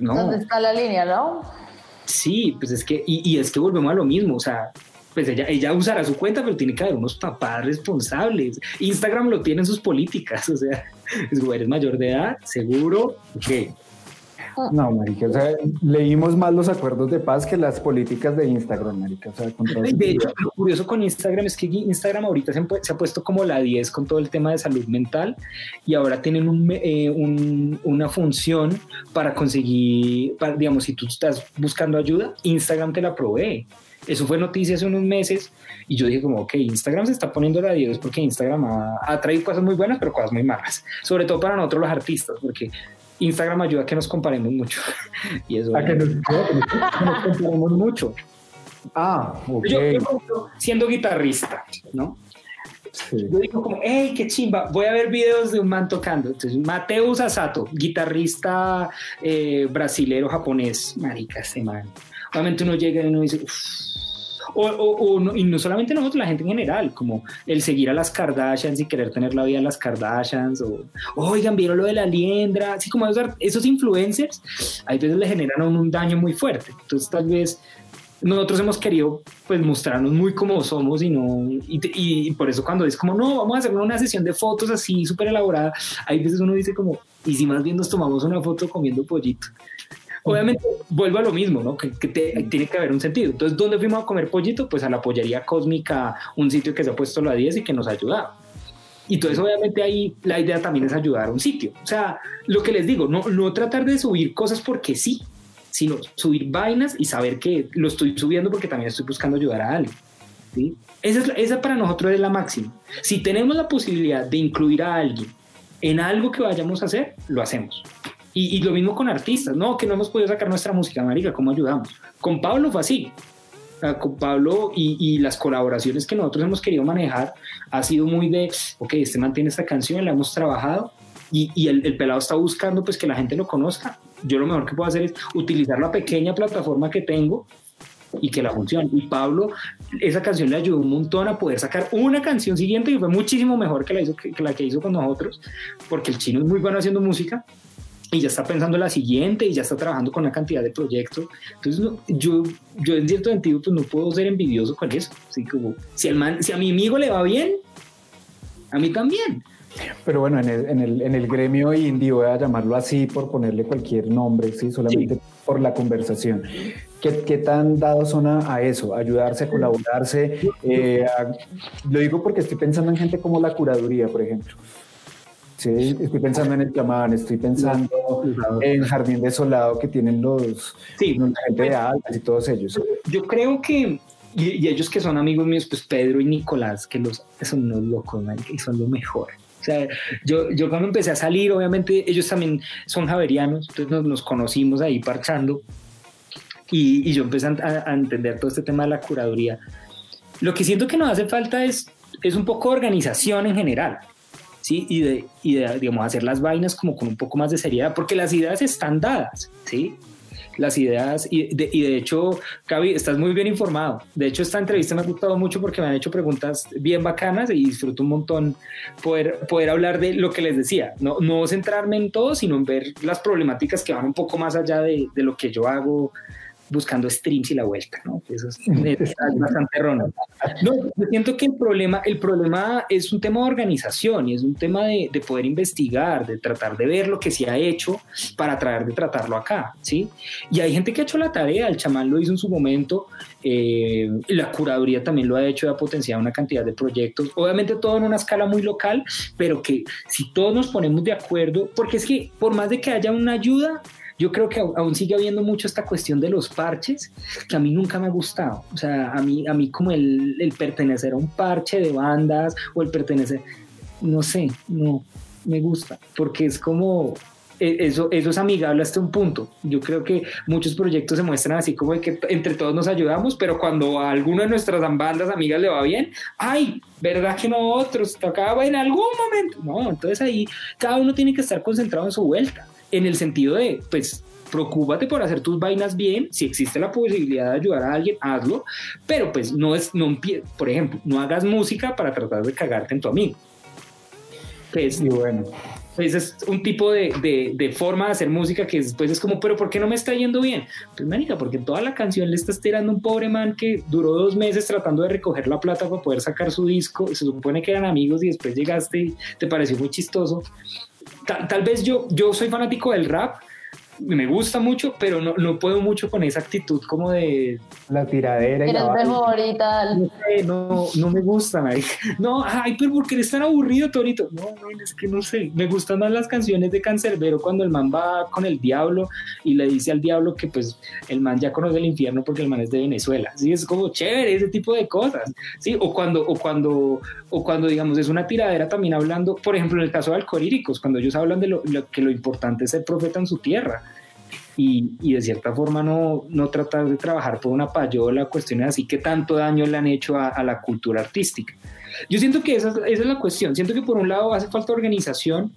no, ¿Dónde está la línea, no? Sí, pues es que, y, y es que volvemos a lo mismo, o sea, pues ella, ella usará su cuenta, pero tiene que haber unos papás responsables. Instagram lo tiene en sus políticas, o sea, eres mayor de edad, seguro, que No, marica, o sea, leímos más los acuerdos de paz que las políticas de Instagram, marica. O sea, con todo de hecho, lo curioso con Instagram es que Instagram ahorita se, se ha puesto como la 10 con todo el tema de salud mental y ahora tienen un eh, un- una función para conseguir, para, digamos, si tú estás buscando ayuda, Instagram te la provee. Eso fue noticia hace unos meses y yo dije como, ok, Instagram se está poniendo la 10 porque Instagram ha, ha traído cosas muy buenas, pero cosas muy malas. Sobre todo para nosotros los artistas, porque Instagram ayuda a que nos comparemos mucho. y eso... ¿A que nos- nos comparemos mucho. Ah, ok. Yo, siendo guitarrista, ¿no? Sí. Yo digo como, hey, qué chimba, voy a ver videos de un man tocando. Entonces, Mateus Asato, guitarrista eh, brasilero japonés, marica, este man. Obviamente uno llega y uno dice, "Uf". O, o- o no- y no solamente nosotros, la gente en general, como el seguir a las Kardashians y querer tener la vida de las Kardashians, o oigan, vieron lo de la liendra, así como esos, esos influencers, a veces le generan a uno un daño muy fuerte. Entonces, tal vez nosotros hemos querido pues mostrarnos muy como somos y no y, y- y por eso cuando es como no vamos a hacer una sesión de fotos así súper elaborada hay veces uno dice como y si más bien nos tomamos una foto comiendo pollito obviamente vuelvo a lo mismo no que, que te- tiene que haber un sentido entonces dónde fuimos a comer pollito pues a la pollería cósmica un sitio que se ha puesto a la 10 y que nos ha ayudado y entonces obviamente ahí la idea también es ayudar a un sitio o sea lo que les digo no no tratar de subir cosas porque sí sino subir vainas y saber que lo estoy subiendo porque también estoy buscando ayudar a alguien. ¿sí? Esa, es esa para nosotros es la máxima. Si tenemos la posibilidad de incluir a alguien en algo que vayamos a hacer, lo hacemos. Y, y lo mismo con artistas, no, que no hemos podido sacar nuestra música, marica, ¿cómo ayudamos? Con Pablo fue así. Con Pablo y, y las colaboraciones que nosotros hemos querido manejar ha sido muy de, ok, este mantiene esta canción, la hemos trabajado y, y el, el pelado está buscando pues que la gente lo conozca. Yo lo mejor que puedo hacer es utilizar la pequeña plataforma que tengo y que la funcione. Y Pablo, esa canción le ayudó un montón a poder sacar una canción siguiente que fue muchísimo mejor que la, hizo, que, que la que hizo con nosotros, porque el chino es muy bueno haciendo música y ya está pensando en la siguiente y ya está trabajando con una cantidad de proyectos. Entonces, no, yo, yo en cierto sentido, pues no puedo ser envidioso con eso. Así como, si, el man, si a mi amigo le va bien, a mí también. Pero bueno, en el, en el, en el gremio indie, voy a llamarlo así por ponerle cualquier nombre, ¿sí? solamente por la conversación. ¿Qué, qué tan dados son a, a eso? Ayudarse, a colaborarse. eh, a- lo digo porque estoy pensando en gente como la curaduría, por ejemplo. Sí, estoy pensando en el Camán, estoy pensando en Jardín Desolado que tienen los, Sí. la gente de Altas y todos ellos. Yo creo que, y, y ellos que son amigos míos, pues Pedro y Nicolás, que los, son unos locos, man, y son lo mejor. O sea, yo, yo cuando empecé a salir, obviamente ellos también son javerianos, entonces nos, nos conocimos ahí parchando y, y yo empecé a, a entender todo este tema de la curaduría. Lo que siento que nos hace falta es, es un poco de organización en general. ¿Sí? Y de, y de, digamos, hacer las vainas como con un poco más de seriedad, porque las ideas están dadas, ¿sí? Las ideas, y de, y de hecho, Gaby, estás muy bien informado. De hecho, esta entrevista me ha gustado mucho porque me han hecho preguntas bien bacanas y disfruto un montón poder, poder hablar de lo que les decía. No, no centrarme en todo, sino en ver las problemáticas que van un poco más allá de, de lo que yo hago buscando streams y la vuelta, ¿no? Eso es, es bastante erróneo. No, yo siento que el problema, el problema es un tema de organización y es un tema de, de poder investigar, de tratar de ver lo que se ha hecho para tratar de tratarlo acá, ¿sí? Y hay gente que ha hecho la tarea, el chamán lo hizo en su momento, eh, la curaduría también lo ha hecho, ha potenciado una cantidad de proyectos, obviamente todo en una escala muy local, pero que si todos nos ponemos de acuerdo, porque es que por más de que haya una ayuda, yo creo que aún sigue habiendo mucho esta cuestión de los parches, que a mí nunca me ha gustado. O sea, a mí, a mí como el, el pertenecer a un parche de bandas o el pertenecer, no sé, no me gusta, porque es como, e, eso, eso es amigable hasta un punto. Yo creo que muchos proyectos se muestran así como de que entre todos nos ayudamos, pero cuando a alguno de nuestras bandas amigas le va bien, ay, ¿verdad que no otros? Tocaba en algún momento. No, entonces ahí cada uno tiene que estar concentrado en su vuelta en el sentido de, pues, preocúpate por hacer tus vainas bien, si existe la posibilidad de ayudar a alguien, hazlo, pero pues no es, no por ejemplo, no hagas música para tratar de cagarte en tu amigo. Pues, y bueno. Pues es un tipo de, de, de, forma de hacer música que después es como, pero ¿por qué no me está yendo bien? Pues marica, porque toda la canción le estás tirando a un pobre man que duró dos meses tratando de recoger la plata para poder sacar su disco, se supone que eran amigos y después llegaste y te pareció muy chistoso tal, vez yo, yo soy fanático del rap, me gusta mucho, pero no, no puedo mucho con esa actitud como de... La tiradera. Eres mejor y tal. No, no, me gusta. No, ay, pero ¿por qué eres tan aburrido, Torito? No, no, es que no sé. Me gustan más las canciones de Cancerbero cuando el man va con el diablo y le dice al diablo que pues el man ya conoce el infierno porque el man es de Venezuela. Sí, es como chévere ese tipo de cosas. Sí, o cuando, o cuando, o cuando digamos es una tiradera también hablando, por ejemplo, en el caso de Alcoríricos, cuando ellos hablan de lo, lo, que lo importante es ser profeta en su tierra y, y, de cierta forma no, no tratar de trabajar por una payola, cuestiones así que tanto daño le han hecho a, a la cultura artística. Yo siento que esa, esa, es la cuestión, siento que por un lado hace falta organización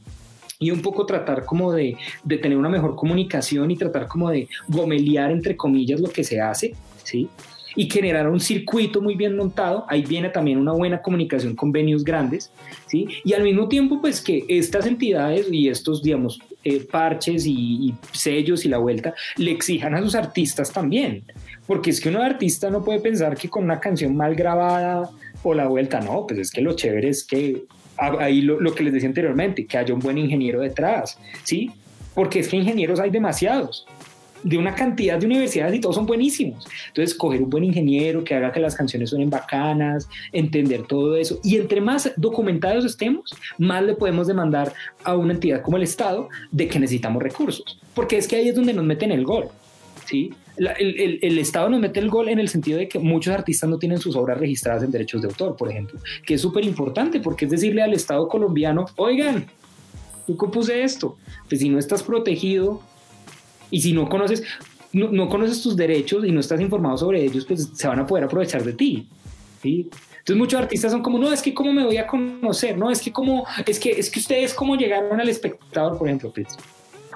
y un poco tratar como de, de tener una mejor comunicación y tratar como de gomelear entre comillas lo que se hace, ¿sí? Y generar un circuito muy bien montado. Ahí viene también una buena comunicación con venues grandes, ¿sí? Y al mismo tiempo, pues que estas entidades y estos, digamos, eh, parches y, y, sellos y la vuelta le exijan a sus artistas también. Porque es que uno artista no puede pensar que con una canción mal grabada o la vuelta, no, pues es que lo chévere es que ahí lo, lo que les decía anteriormente, que haya un buen ingeniero detrás, ¿sí? Porque es que ingenieros hay demasiados de una cantidad de universidades y todos son buenísimos. Entonces, coger un buen ingeniero que haga que las canciones suenen bacanas, entender todo eso. Y entre más documentados estemos, más le podemos demandar a una entidad como el Estado de que necesitamos recursos. Porque es que ahí es donde nos meten el gol. ¿sí? El, el, el, Estado nos mete el gol en el sentido de que muchos artistas no tienen sus obras registradas en derechos de autor, por ejemplo, que es súper importante porque es decirle al Estado colombiano, oigan, yo compuse esto, pues si no estás protegido, y si no conoces, no, no, conoces tus derechos y no estás informado sobre ellos, pues se van a poder aprovechar de ti. ¿sí? Entonces muchos artistas son como, no, es que cómo me voy a conocer, no, es que cómo, es que, es que ustedes cómo llegaron al espectador, por ejemplo, pues,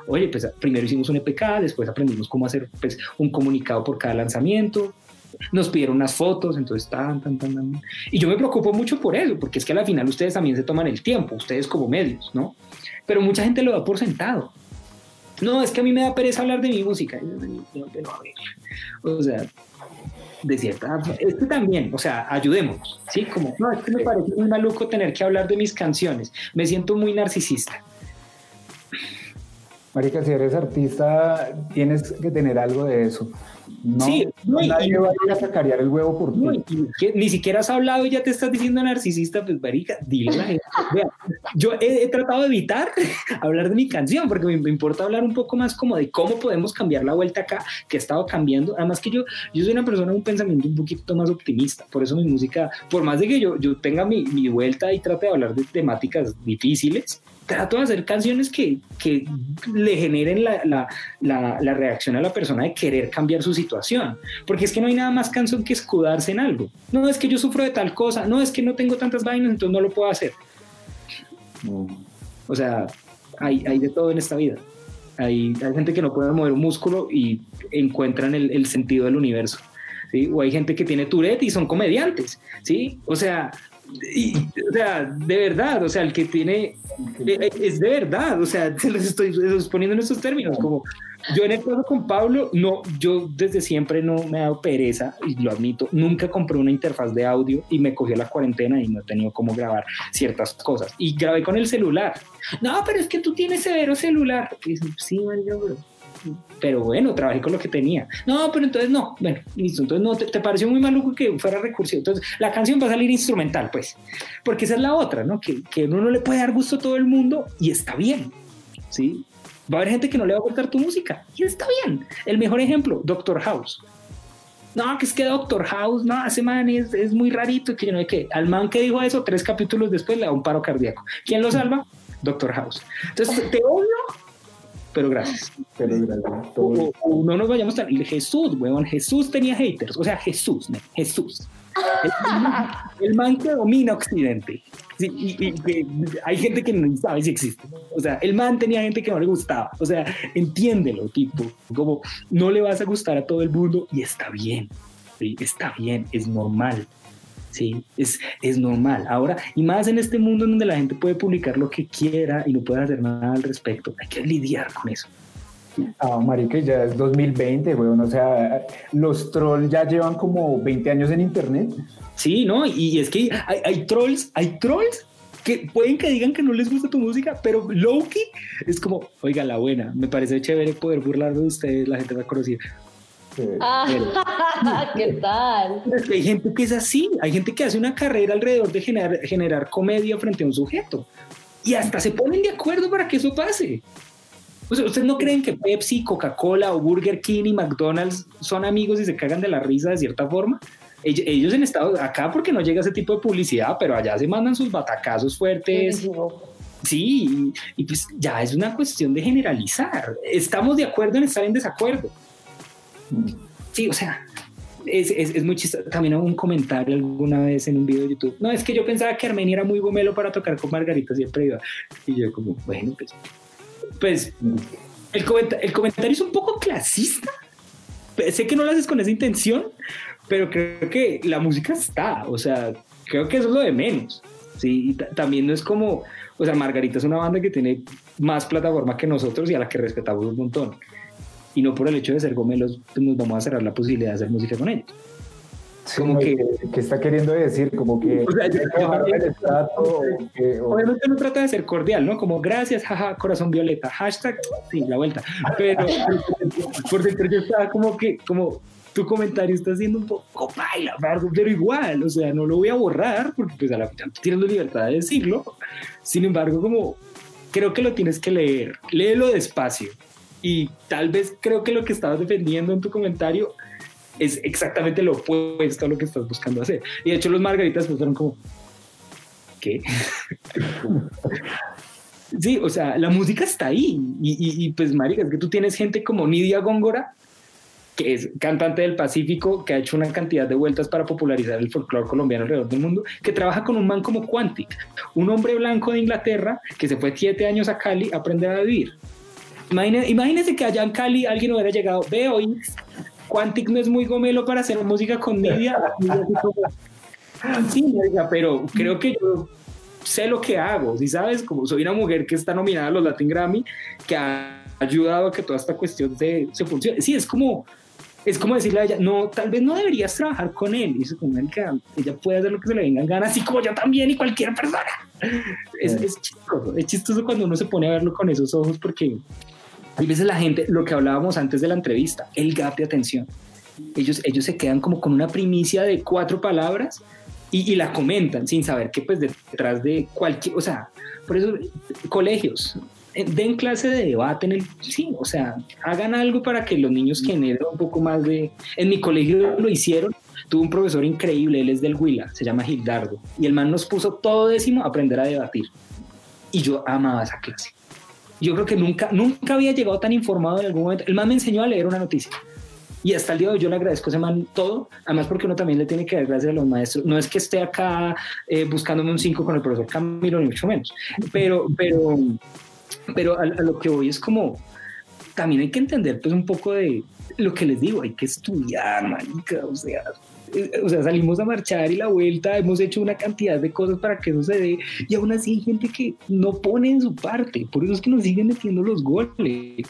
oye, pues primero hicimos un EPK, después aprendimos cómo hacer pues, un comunicado por cada lanzamiento, nos pidieron unas fotos, entonces tan, tan, tan, tan. Y yo me preocupo mucho por eso, porque es que al final ustedes también se toman el tiempo, ustedes como medios, ¿no? Pero mucha gente lo da por sentado. No, es que a mí me da pereza hablar de mi música. O sea, de cierta es que también, o sea, ayudémonos, ¿sí? Como, no, es que me parece muy maluco tener que hablar de mis canciones. Me siento muy narcisista. Marica, si eres artista, tienes que tener algo de eso. No, sí, no, nadie va a ir a sacarear el huevo por no, ti. Que, ni siquiera has hablado y ya te estás diciendo narcisista, pues marica, dile la gente. Vea, yo he, he, tratado de evitar hablar de mi canción porque me, me, importa hablar un poco más como de cómo podemos cambiar la vuelta acá, que he estado cambiando. Además que yo, yo soy una persona de un pensamiento un poquito más optimista, por eso mi música, por más de que yo, yo tenga mi, mi vuelta y trate de hablar de temáticas difíciles, trato de hacer canciones que, que le generen la, la, la, la, reacción a la persona de querer cambiar su situación. Porque es que no hay nada más canción que escudarse en algo. No es que yo sufro de tal cosa, no es que no tengo tantas vainas, entonces no lo puedo hacer. No. O sea, hay, hay de todo en esta vida. Hay, hay, gente que no puede mover un músculo y encuentran el, el sentido del universo. ¿sí? O hay gente que tiene Tourette y son comediantes. ¿sí? O sea, y, o sea, de verdad, o sea, el que tiene, es de verdad, o sea, se los estoy, los poniendo en estos términos, como, Yo en el caso con Pablo, no, yo desde siempre no me he dado pereza, y lo admito, nunca compré una interfaz de audio y me cogió la cuarentena y no he tenido cómo grabar ciertas cosas. Y grabé con el celular. No, pero es que tú tienes severo celular. Y sí, man, yo. Pero bueno, trabajé con lo que tenía. No, pero entonces no. Bueno, listo. Entonces no, te, te pareció muy maluco que fuera recursivo. Entonces la canción va a salir instrumental, pues. Porque esa es la otra, ¿no? Que, que uno no le puede dar gusto a todo el mundo y está bien. ¿Sí? Va a haber gente que no le va a gustar tu música y está bien. El mejor ejemplo, Doctor House. No, que es que Doctor House, no, ese man es, es muy rarito, que yo no sé qué. Al man que dijo eso, tres capítulos después le da un paro cardíaco. ¿Quién lo salva? Doctor House. Entonces, te odio, pero gracias. Pero gracias. O, o no nos vayamos tan. Jesús, weón, Jesús tenía haters. O sea, Jesús, ne, Jesús. El, el man que domina Occidente. Sí, y, y hay gente que no sabe si existe. O sea, el man tenía gente que no le gustaba. O sea, entiéndelo, tipo. Como no le vas a gustar a todo el mundo y está bien. ¿sí? Está bien, es normal. Sí, es, es normal. Ahora, y más en este mundo en donde la gente puede publicar lo que quiera y no puede hacer nada al respecto, hay que lidiar con eso. Ah, marica, ya es 2020, weón. O sea, los trolls ya llevan como 20 años en internet. Sí, ¿no? Y es que hay, hay trolls, hay trolls que pueden que digan que no les gusta tu música, pero Loki es como, oiga, la buena, me parece chévere poder burlarme de ustedes, la gente va a conocer. Eh, Ah, ¿Qué tal? Pero es que hay gente que es así, hay gente que hace una carrera alrededor de generar, generar comedia frente a un sujeto y hasta se ponen de acuerdo para que eso pase. O sea, ¿Ustedes no creen que Pepsi, Coca-Cola o Burger King y McDonald's son amigos y se cagan de la risa de cierta forma? Ellos, en Estados acá porque no llega ese tipo de publicidad, pero allá se mandan sus batacazos fuertes. Sí, y, y pues ya es una cuestión de generalizar. Estamos de acuerdo en estar en desacuerdo. Sí, o sea, es, es, es muy chistoso. También hubo un comentario alguna vez en un video de YouTube. No, es que yo pensaba que Armenia era muy gomelo para tocar con Margarita, siempre iba. Y yo como, bueno, pues, pues el, el comentario es un poco clasista. Sé que no lo haces con esa intención, pero creo que la música está, o sea, creo que eso es lo de menos. Sí, y ta- también no es como, o sea, Margarita es una banda que tiene más plataforma que nosotros y a la que respetamos un montón. Y no por el hecho de ser gomelos pues, nos vamos a cerrar la posibilidad de hacer música con ellos. como no, que- ¿Qué está queriendo decir? Como que O sea, yo- hay que bajar el estrato, o que- o- Obviamente no trata de ser cordial, ¿no? Como gracias, jaja, corazón violeta, hashtag, sí, la vuelta. Pero por dentro yo estaba como que, como tu comentario está siendo un poco baila, pero igual, o sea, no lo voy a borrar porque pues a la final tú tienes la libertad de decirlo. Sin embargo, como creo que lo tienes que leer, léelo despacio. Y tal vez creo que lo que estabas defendiendo en tu comentario es exactamente lo opuesto a lo que estás buscando hacer. Y de hecho los margaritas pues fueron como, ¿qué? Sí, o sea, la música está ahí. Y, y, y, pues, marica, es que tú tienes gente como Nidia Góngora, que es cantante del Pacífico, que ha hecho una cantidad de vueltas para popularizar el folclore colombiano alrededor del mundo, que trabaja con un man como Quantic, un hombre blanco de Inglaterra que se fue siete años a Cali a aprender a vivir. Imagínense, imagínense que allá en Cali alguien hubiera llegado, ve hoy, Quantic no es muy gomelo para hacer música con como, Sí, pero creo que yo sé lo que hago, si sabes, como soy una mujer que está nominada a los Latin Grammy, que ha ayudado a que toda esta cuestión se, se funcione. Sí, es como, es como decirle a ella, no, tal vez no deberías trabajar con él. Y eso como, ella puede hacer lo que se le venga en gana, así como yo también y cualquier persona. Es, es chistoso, es chistoso cuando uno se pone a verlo con esos ojos porque hay veces la gente, lo que hablábamos antes de la entrevista, el gap de atención. Ellos, ellos se quedan como con una primicia de cuatro palabras y, y, la comentan sin saber que pues detrás de cualquier, o sea, por eso colegios, den clase de debate en el, sí, o sea, hagan algo para que los niños generen un poco más de, en mi colegio lo hicieron, tuve un profesor increíble, él es del Huila, se llama Gildardo, y el man nos puso todo décimo a aprender a debatir, y yo amaba esa clase. Yo creo que nunca, nunca había llegado tan informado en algún momento. El man me enseñó a leer una noticia. Y hasta el día de hoy yo le agradezco a ese man todo, además porque uno también le tiene que dar gracias a los maestros. No es que esté acá eh, buscándome un 5 con el profesor Camilo, ni mucho menos, pero, pero, pero a, lo que voy es como, también hay que entender pues un poco de lo que les digo, hay que estudiar, marica, o sea, o sea, salimos a marchar y la vuelta, hemos hecho una cantidad de cosas para que eso se dé, y aún así hay gente que no pone en su parte, por eso es que nos siguen metiendo los goles.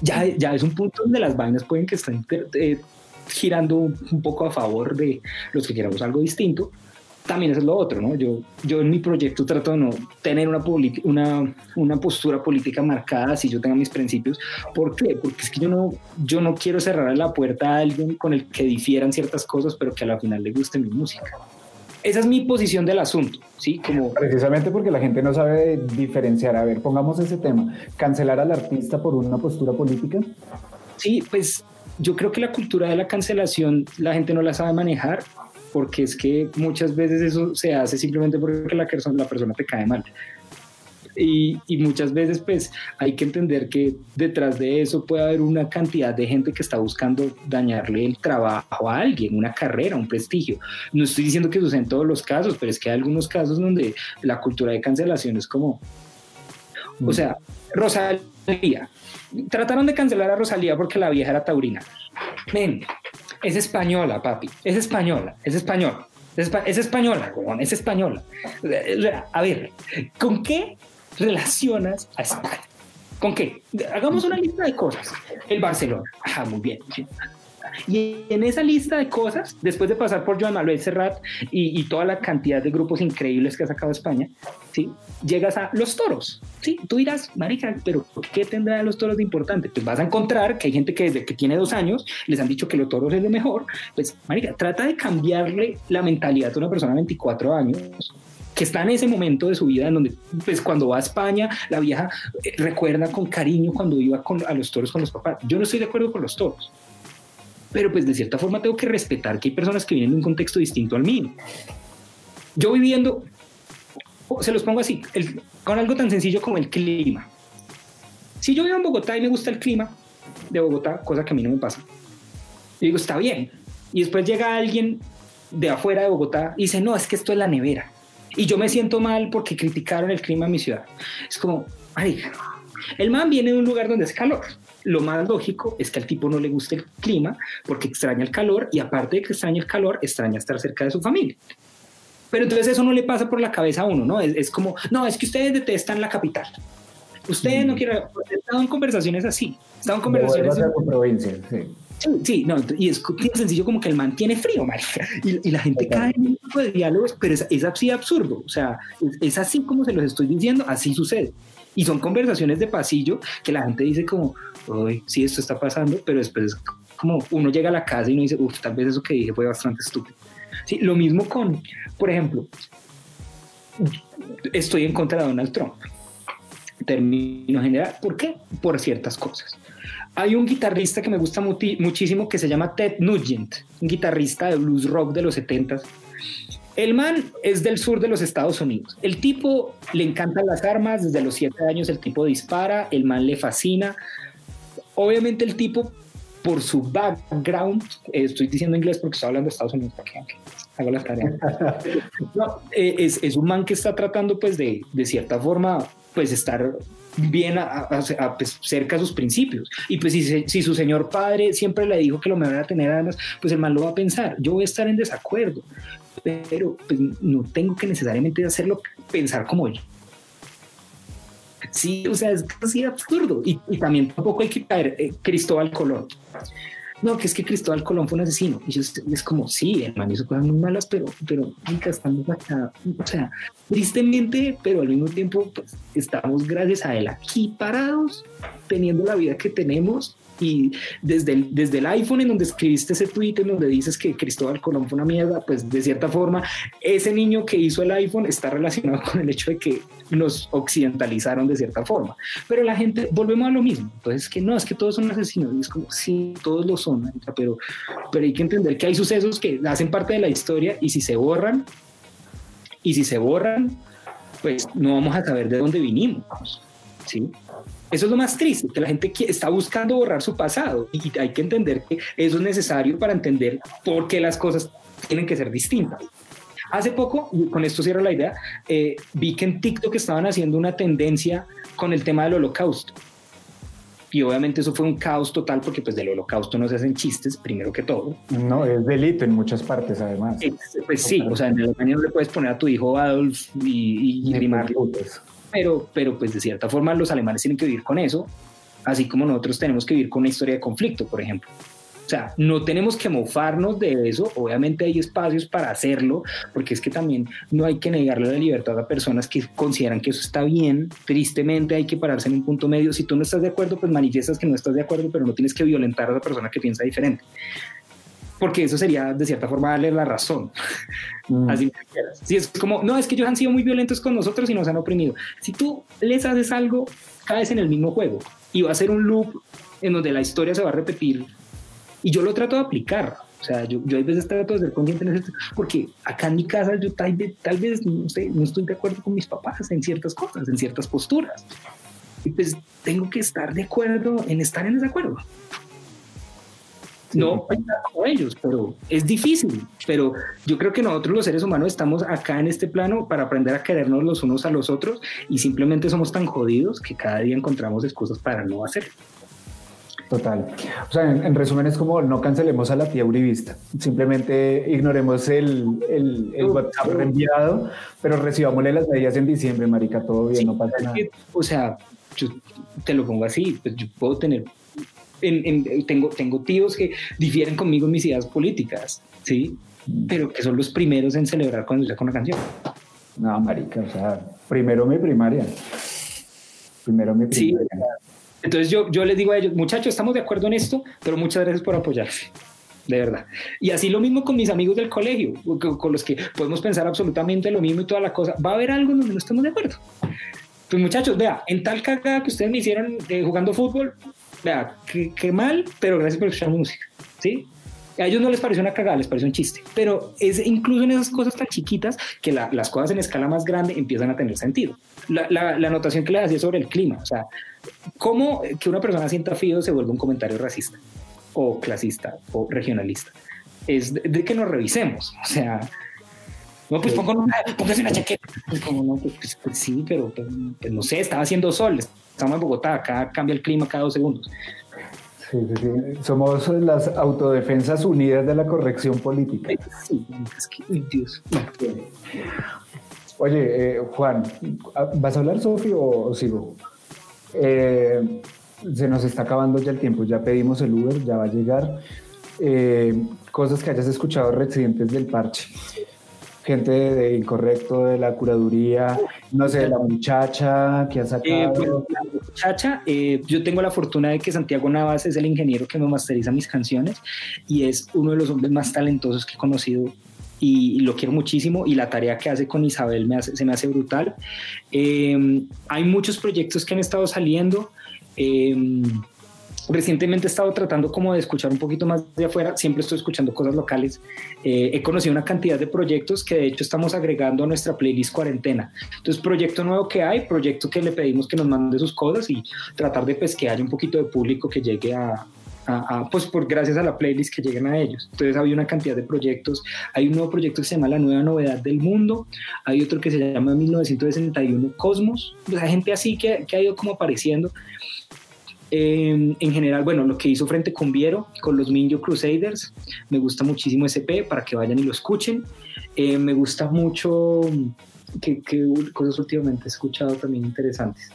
ya, ya es un punto donde las vainas pueden que estén eh, girando un poco a favor de los que queramos algo distinto, también eso es lo otro, ¿no? Yo, yo en mi proyecto trato de no tener una, una, una postura política marcada si yo tengo mis principios. ¿Por qué? Porque es que yo no, yo no quiero cerrar la puerta a alguien con el que difieran ciertas cosas, pero que a la final le guste mi música. Esa es mi posición del asunto, ¿sí? Como... Precisamente porque la gente no sabe diferenciar. A ver, pongamos ese tema. ¿Cancelar al artista por una postura política? Sí, pues yo creo que la cultura de la cancelación la gente no la sabe manejar porque es que muchas veces eso se hace simplemente porque la persona, la persona te cae mal. Y, y, muchas veces pues hay que entender que detrás de eso puede haber una cantidad de gente que está buscando dañarle el trabajo a alguien, una carrera, un prestigio. No estoy diciendo que suceda en todos los casos, pero es que hay algunos casos donde la cultura de cancelación es como, o mm. sea, Rosalía, trataron de cancelar a Rosalía porque la vieja era taurina. Ven, es española, papi. Es española, es española. Es, española, es española. A ver, ¿con qué relacionas a España? ¿Con qué? Hagamos una lista de cosas. El Barcelona. Ajá, muy bien. Y en esa lista de cosas, después de pasar por Joan Manuel Serrat y, toda la cantidad de grupos increíbles que ha sacado España, ¿sí? llegas a los toros. ¿sí? Tú dirás, marica, pero ¿qué tendrá los toros de importante? Pues vas a encontrar que hay gente que desde que tiene dos años les han dicho que los toros es lo mejor. Pues, marica, trata de cambiarle la mentalidad a una persona de 24 años que está en ese momento de su vida en donde, pues cuando va a España, la vieja eh, recuerda con cariño cuando iba con, a los toros con los papás. Yo no estoy de acuerdo con los toros pero pues de cierta forma tengo que respetar que hay personas que vienen de un contexto distinto al mío. Yo viviendo, se los pongo así, con algo tan sencillo como el clima. Si yo vivo en Bogotá y me gusta el clima de Bogotá, cosa que a mí no me pasa, y digo, está bien. Y después llega alguien de afuera de Bogotá y dice, no, es que esto es la nevera. Y yo me siento mal porque criticaron el clima en mi ciudad. Es como, ay, el man viene de un lugar donde es calor lo más lógico es que al tipo no le guste el clima porque extraña el calor y aparte de que extraña el calor, extraña estar cerca de su familia. Pero entonces eso no le pasa por la cabeza a uno, ¿no? Es, como, no, es que ustedes detestan la capital. Ustedes no mm. quieren... He estado en conversaciones así. He estado en conversaciones... provincia, sí. Sí, no, y es tan sencillo como que el man tiene frío, marica, y, la gente cae en un tipo de diálogos, pero es, es así absurdo, o sea, es, es, así como se los estoy diciendo, así sucede. Y son conversaciones de pasillo que la gente dice como, uy, sí, esto está pasando, pero después como uno llega a la casa y uno dice, uff, tal vez eso que dije fue bastante estúpido. Sí, lo mismo con, por ejemplo, estoy en contra de Donald Trump. Término general, ¿por qué? Por ciertas cosas. Hay un guitarrista que me gusta muchísimo que se llama Ted Nugent, un guitarrista de blues rock de los 70s, el man es del sur de los Estados Unidos. El tipo le encantan las armas, desde los siete años el tipo dispara, el man le fascina. Obviamente el tipo, por su background, eh, estoy diciendo inglés porque estoy hablando de Estados Unidos, para que las tareas. Eh, es, un man que está tratando pues de, de cierta forma pues estar bien a, pues, cerca de sus principios. Y pues si, si, su señor padre siempre le dijo que lo mejor era tener armas, pues el man lo va a pensar. Yo voy a estar en desacuerdo, pero pues, no tengo que necesariamente hacerlo pensar como yo. Sí, o sea, es casi absurdo. Y, también tampoco hay que caer eh, Cristóbal Colón. No, que es que Cristóbal Colón fue un asesino. Y es como, sí, el man hizo cosas muy malas, pero, pero, estamos acá. O sea, tristemente, pero al mismo tiempo, pues, estamos gracias a él aquí parados, teniendo la vida que tenemos y desde el, desde el iPhone en donde escribiste ese tweet en donde dices que Cristóbal Colón fue una mierda, pues de cierta forma ese niño que hizo el iPhone está relacionado con el hecho de que nos occidentalizaron de cierta forma. Pero la gente, volvemos a lo mismo. Entonces, que no, es que todos son asesinos. Y es como, sí, todos lo son, pero, pero hay que entender que hay sucesos que hacen parte de la historia y si se borran, y si se borran, pues no vamos a saber de dónde vinimos. ¿Sí? Eso es lo más triste, que la gente está buscando borrar su pasado y hay que entender que eso es necesario para entender por qué las cosas tienen que ser distintas. Hace poco, con esto cierro la idea, eh, vi que en TikTok estaban haciendo una tendencia con el tema del holocausto. Y obviamente eso fue un caos total porque pues del holocausto no se hacen chistes, primero que todo. No, es delito en muchas partes además. pues sí, o sea, en Alemania no le puedes poner a tu hijo Adolf y, y, y pero, pero pues de cierta forma los alemanes tienen que vivir con eso así como nosotros tenemos que vivir con una historia de conflicto, por ejemplo. O sea, no tenemos que mofarnos de eso, obviamente hay espacios para hacerlo, porque es que también no hay que negarle la libertad a personas que consideran que eso está bien, tristemente hay que pararse en un punto medio, si tú no estás de acuerdo, pues manifiestas que no estás de acuerdo, pero no tienes que violentar a la persona que piensa diferente porque eso sería de cierta forma darle la razón. Mm. Así Si es como, no, es que ellos han sido muy violentos con nosotros y nos han oprimido. Si tú les haces algo, caes en el mismo juego y va a ser un loop en donde la historia se va a repetir. Y yo lo trato de aplicar. O sea, yo, yo hay veces trato de ser consciente en eso, porque acá en mi casa yo tal vez, tal vez, no sé, no estoy de acuerdo con mis papás en ciertas cosas, en ciertas posturas. Y pues tengo que estar de acuerdo en estar en desacuerdo no con ellos, pero es difícil. Pero yo creo que nosotros los seres humanos estamos acá en este plano para aprender a querernos los unos a los otros y simplemente somos tan jodidos que cada día encontramos excusas para no hacerlo. Total. O sea, en, resumen es como no cancelemos a la tía Uribista, simplemente ignoremos el, el, WhatsApp reenviado, pero recibámosle las medidas en diciembre, marica, todo bien, no pasa nada. o sea, yo te lo pongo así, pues yo puedo tener tengo, tengo tíos que difieren conmigo en mis ideas políticas, ¿sí? Pero que son los primeros en celebrar cuando saco una canción. No, marica, o sea, primero mi primaria. Primero mi primaria. Entonces yo, yo les digo a ellos, muchachos, estamos de acuerdo en esto, pero muchas gracias por apoyarse. De verdad. Y así lo mismo con mis amigos del colegio, con los que podemos pensar absolutamente lo mismo y toda la cosa. Va a haber algo en donde no estemos de acuerdo. Pues muchachos, vea, en tal cagada que ustedes me hicieron eh, jugando fútbol, vea, qué, mal, pero gracias por escuchar música, ¿sí? A ellos no les pareció una cagada, les pareció un chiste, pero es incluso en esas cosas tan chiquitas que las cosas en escala más grande empiezan a tener sentido. La, la, la anotación que les hacía sobre el clima, o sea, cómo que una persona sienta frío se vuelve un comentario racista o clasista o regionalista. Es de, que nos revisemos, o sea, no, pues pongo una, póngase una chaqueta. Pues como no, pues, pues, pues sí, pero pues, pues, no sé, estaba haciendo sol, estamos en Bogotá, acá cambia el clima cada dos segundos. Sí, sí, sí. Somos las autodefensas unidas de la corrección política. Sí, es que, Dios. Oye, eh, Juan, ¿vas a hablar, Sofi, o, sigo? Eh, se nos está acabando ya el tiempo, ya pedimos el Uber, ya va a llegar. Eh, cosas que hayas escuchado residentes del parche gente de, Incorrecto, de la curaduría, no sé, la muchacha que ha sacado. Eh, la muchacha, eh, yo tengo la fortuna de que Santiago Navas es el ingeniero que me masteriza mis canciones y es uno de los hombres más talentosos que he conocido y, lo quiero muchísimo y la tarea que hace con Isabel me se me hace brutal. Eh, hay muchos proyectos que han estado saliendo. Recientemente he estado tratando como de escuchar un poquito más de afuera, siempre estoy escuchando cosas locales. Eh, he conocido una cantidad de proyectos que de hecho estamos agregando a nuestra playlist cuarentena. Entonces, proyecto nuevo que hay, proyecto que le pedimos que nos mande sus cosas y tratar de pues que haya un poquito de público que llegue a, pues por gracias a la playlist que lleguen a ellos. Entonces había una cantidad de proyectos. Hay un nuevo proyecto que se llama La Nueva Novedad del Mundo. Hay otro que se llama 1961 Cosmos. O sea, gente así que, que ha ido como apareciendo. Em, en general, bueno, lo que hizo Frente con Viero, con los Minjo Crusaders, me gusta muchísimo SP para que vayan y lo escuchen. Eh, me gusta mucho, que, cosas últimamente he escuchado también interesantes.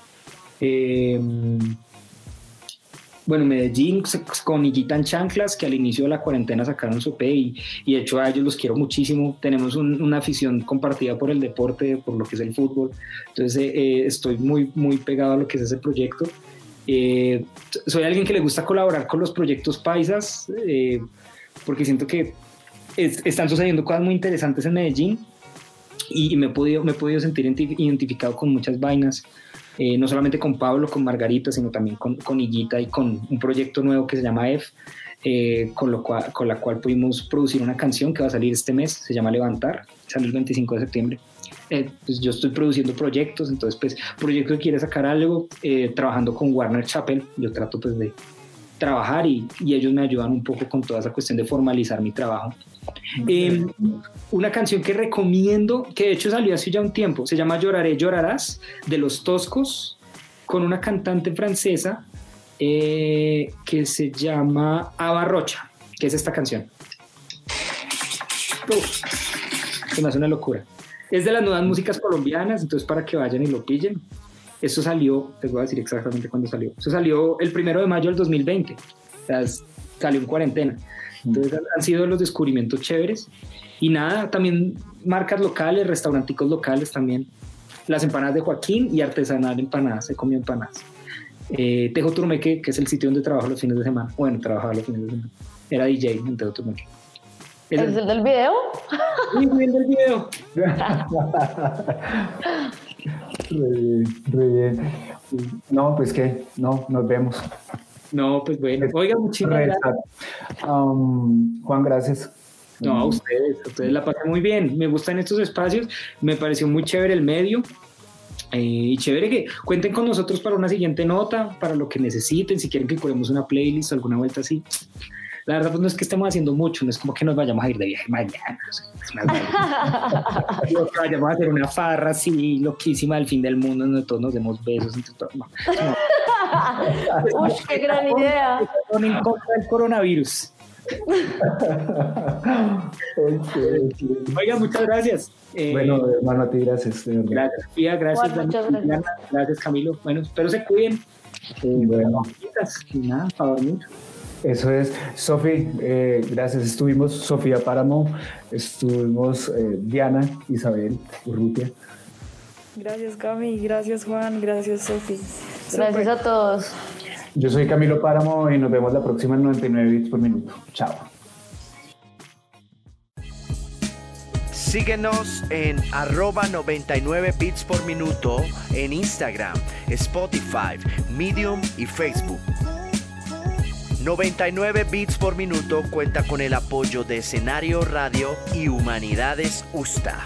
Em, bueno, Medellín con Igitan Chanclas, que al inicio de la cuarentena sacaron su EP y, y de hecho a ellos los quiero muchísimo. Tenemos una afición compartida por el deporte, por lo que es el fútbol. Entonces eh, eh, estoy muy, muy pegado a lo que es ese proyecto. Eh, soy alguien que le gusta colaborar con los proyectos paisas, eh, porque siento que están sucediendo cosas muy interesantes en Medellín y, me, he podido, me he podido sentir identificado con muchas vainas, eh, no solamente con Pablo, con Margarita, sino también con, con Higuita y con un proyecto nuevo que se llama F, con, lo cual, con la cual pudimos producir una canción que va a salir este mes, se llama Levantar, sale el 25 de septiembre. Eh, pues yo estoy produciendo proyectos, entonces pues proyecto que quiere sacar algo, eh, trabajando con Warner Chappell, yo trato pues de trabajar y, y, ellos me ayudan un poco con toda esa cuestión de formalizar mi trabajo. Em, una canción que recomiendo, que de hecho salió hace ya un tiempo, se llama Lloraré, llorarás, de Los Toscos, con una cantante francesa eh, que se llama Ava Rocha, que es esta canción. Uf, se me hace una locura. Es de las nuevas músicas colombianas, entonces para que vayan y lo pillen. Eso salió, te voy a decir exactamente cuándo salió. Eso salió el primero de mayo del 2020. O sea, salió en cuarentena. Entonces han- han sido los descubrimientos chéveres. Y nada, también marcas locales, restauranticos locales también. Las empanadas de Joaquín y Artesanal Empanadas, se comió empanadas. Eh, Tejo Turmeque, que es el sitio donde trabajo los fines de semana. Bueno, trabajaba los fines de semana. Era DJ en Tejo Turmeque. Es ¿Es el del video? Muy bien del video. Re bien, re bien. No, pues que, no, nos vemos. No, pues bueno. Oiga, muchísimas gracias. Um, Juan, gracias. No, a ustedes, a ustedes la pasé muy bien. Me gustan estos espacios, me pareció muy chévere el medio. eh, y chévere que cuenten con nosotros para una siguiente nota, para lo que necesiten, si quieren que curemos una playlist o alguna vuelta así. La verdad, pues no es que estemos haciendo mucho, no es como que nos vayamos a ir de viaje mañana. o sea, es más bien- Digo, que vayamos a hacer una farra así loquísima del fin del mundo, donde todos nos demos besos entre todos. No, no. Uy, qué gran idea. Son en contra del coronavirus. Oiga, muchas gracias. Eh, Bueno, hermano, a ti gracias. Gracias, Sofía, gracias, Juan, muchas Dani, gracias. Gracias, Camilo. Bueno, espero se cuiden. Eh, Bueno. y nada, para dormir. Eso es. Sofi, eh, gracias. Estuvimos Sofía Páramo, estuvimos eh, Diana, Isabel, Urrutia. Gracias Cami, gracias Juan, gracias Sofi. Gracias a todos. Yo soy Camilo Páramo y nos vemos la próxima en 99 bits por minuto. Chao. Síguenos en arroba 99 bits por minuto en Instagram, Spotify, Medium y Facebook. 99 bits por minuto cuenta con el apoyo de Escenario Radio y Humanidades USTA.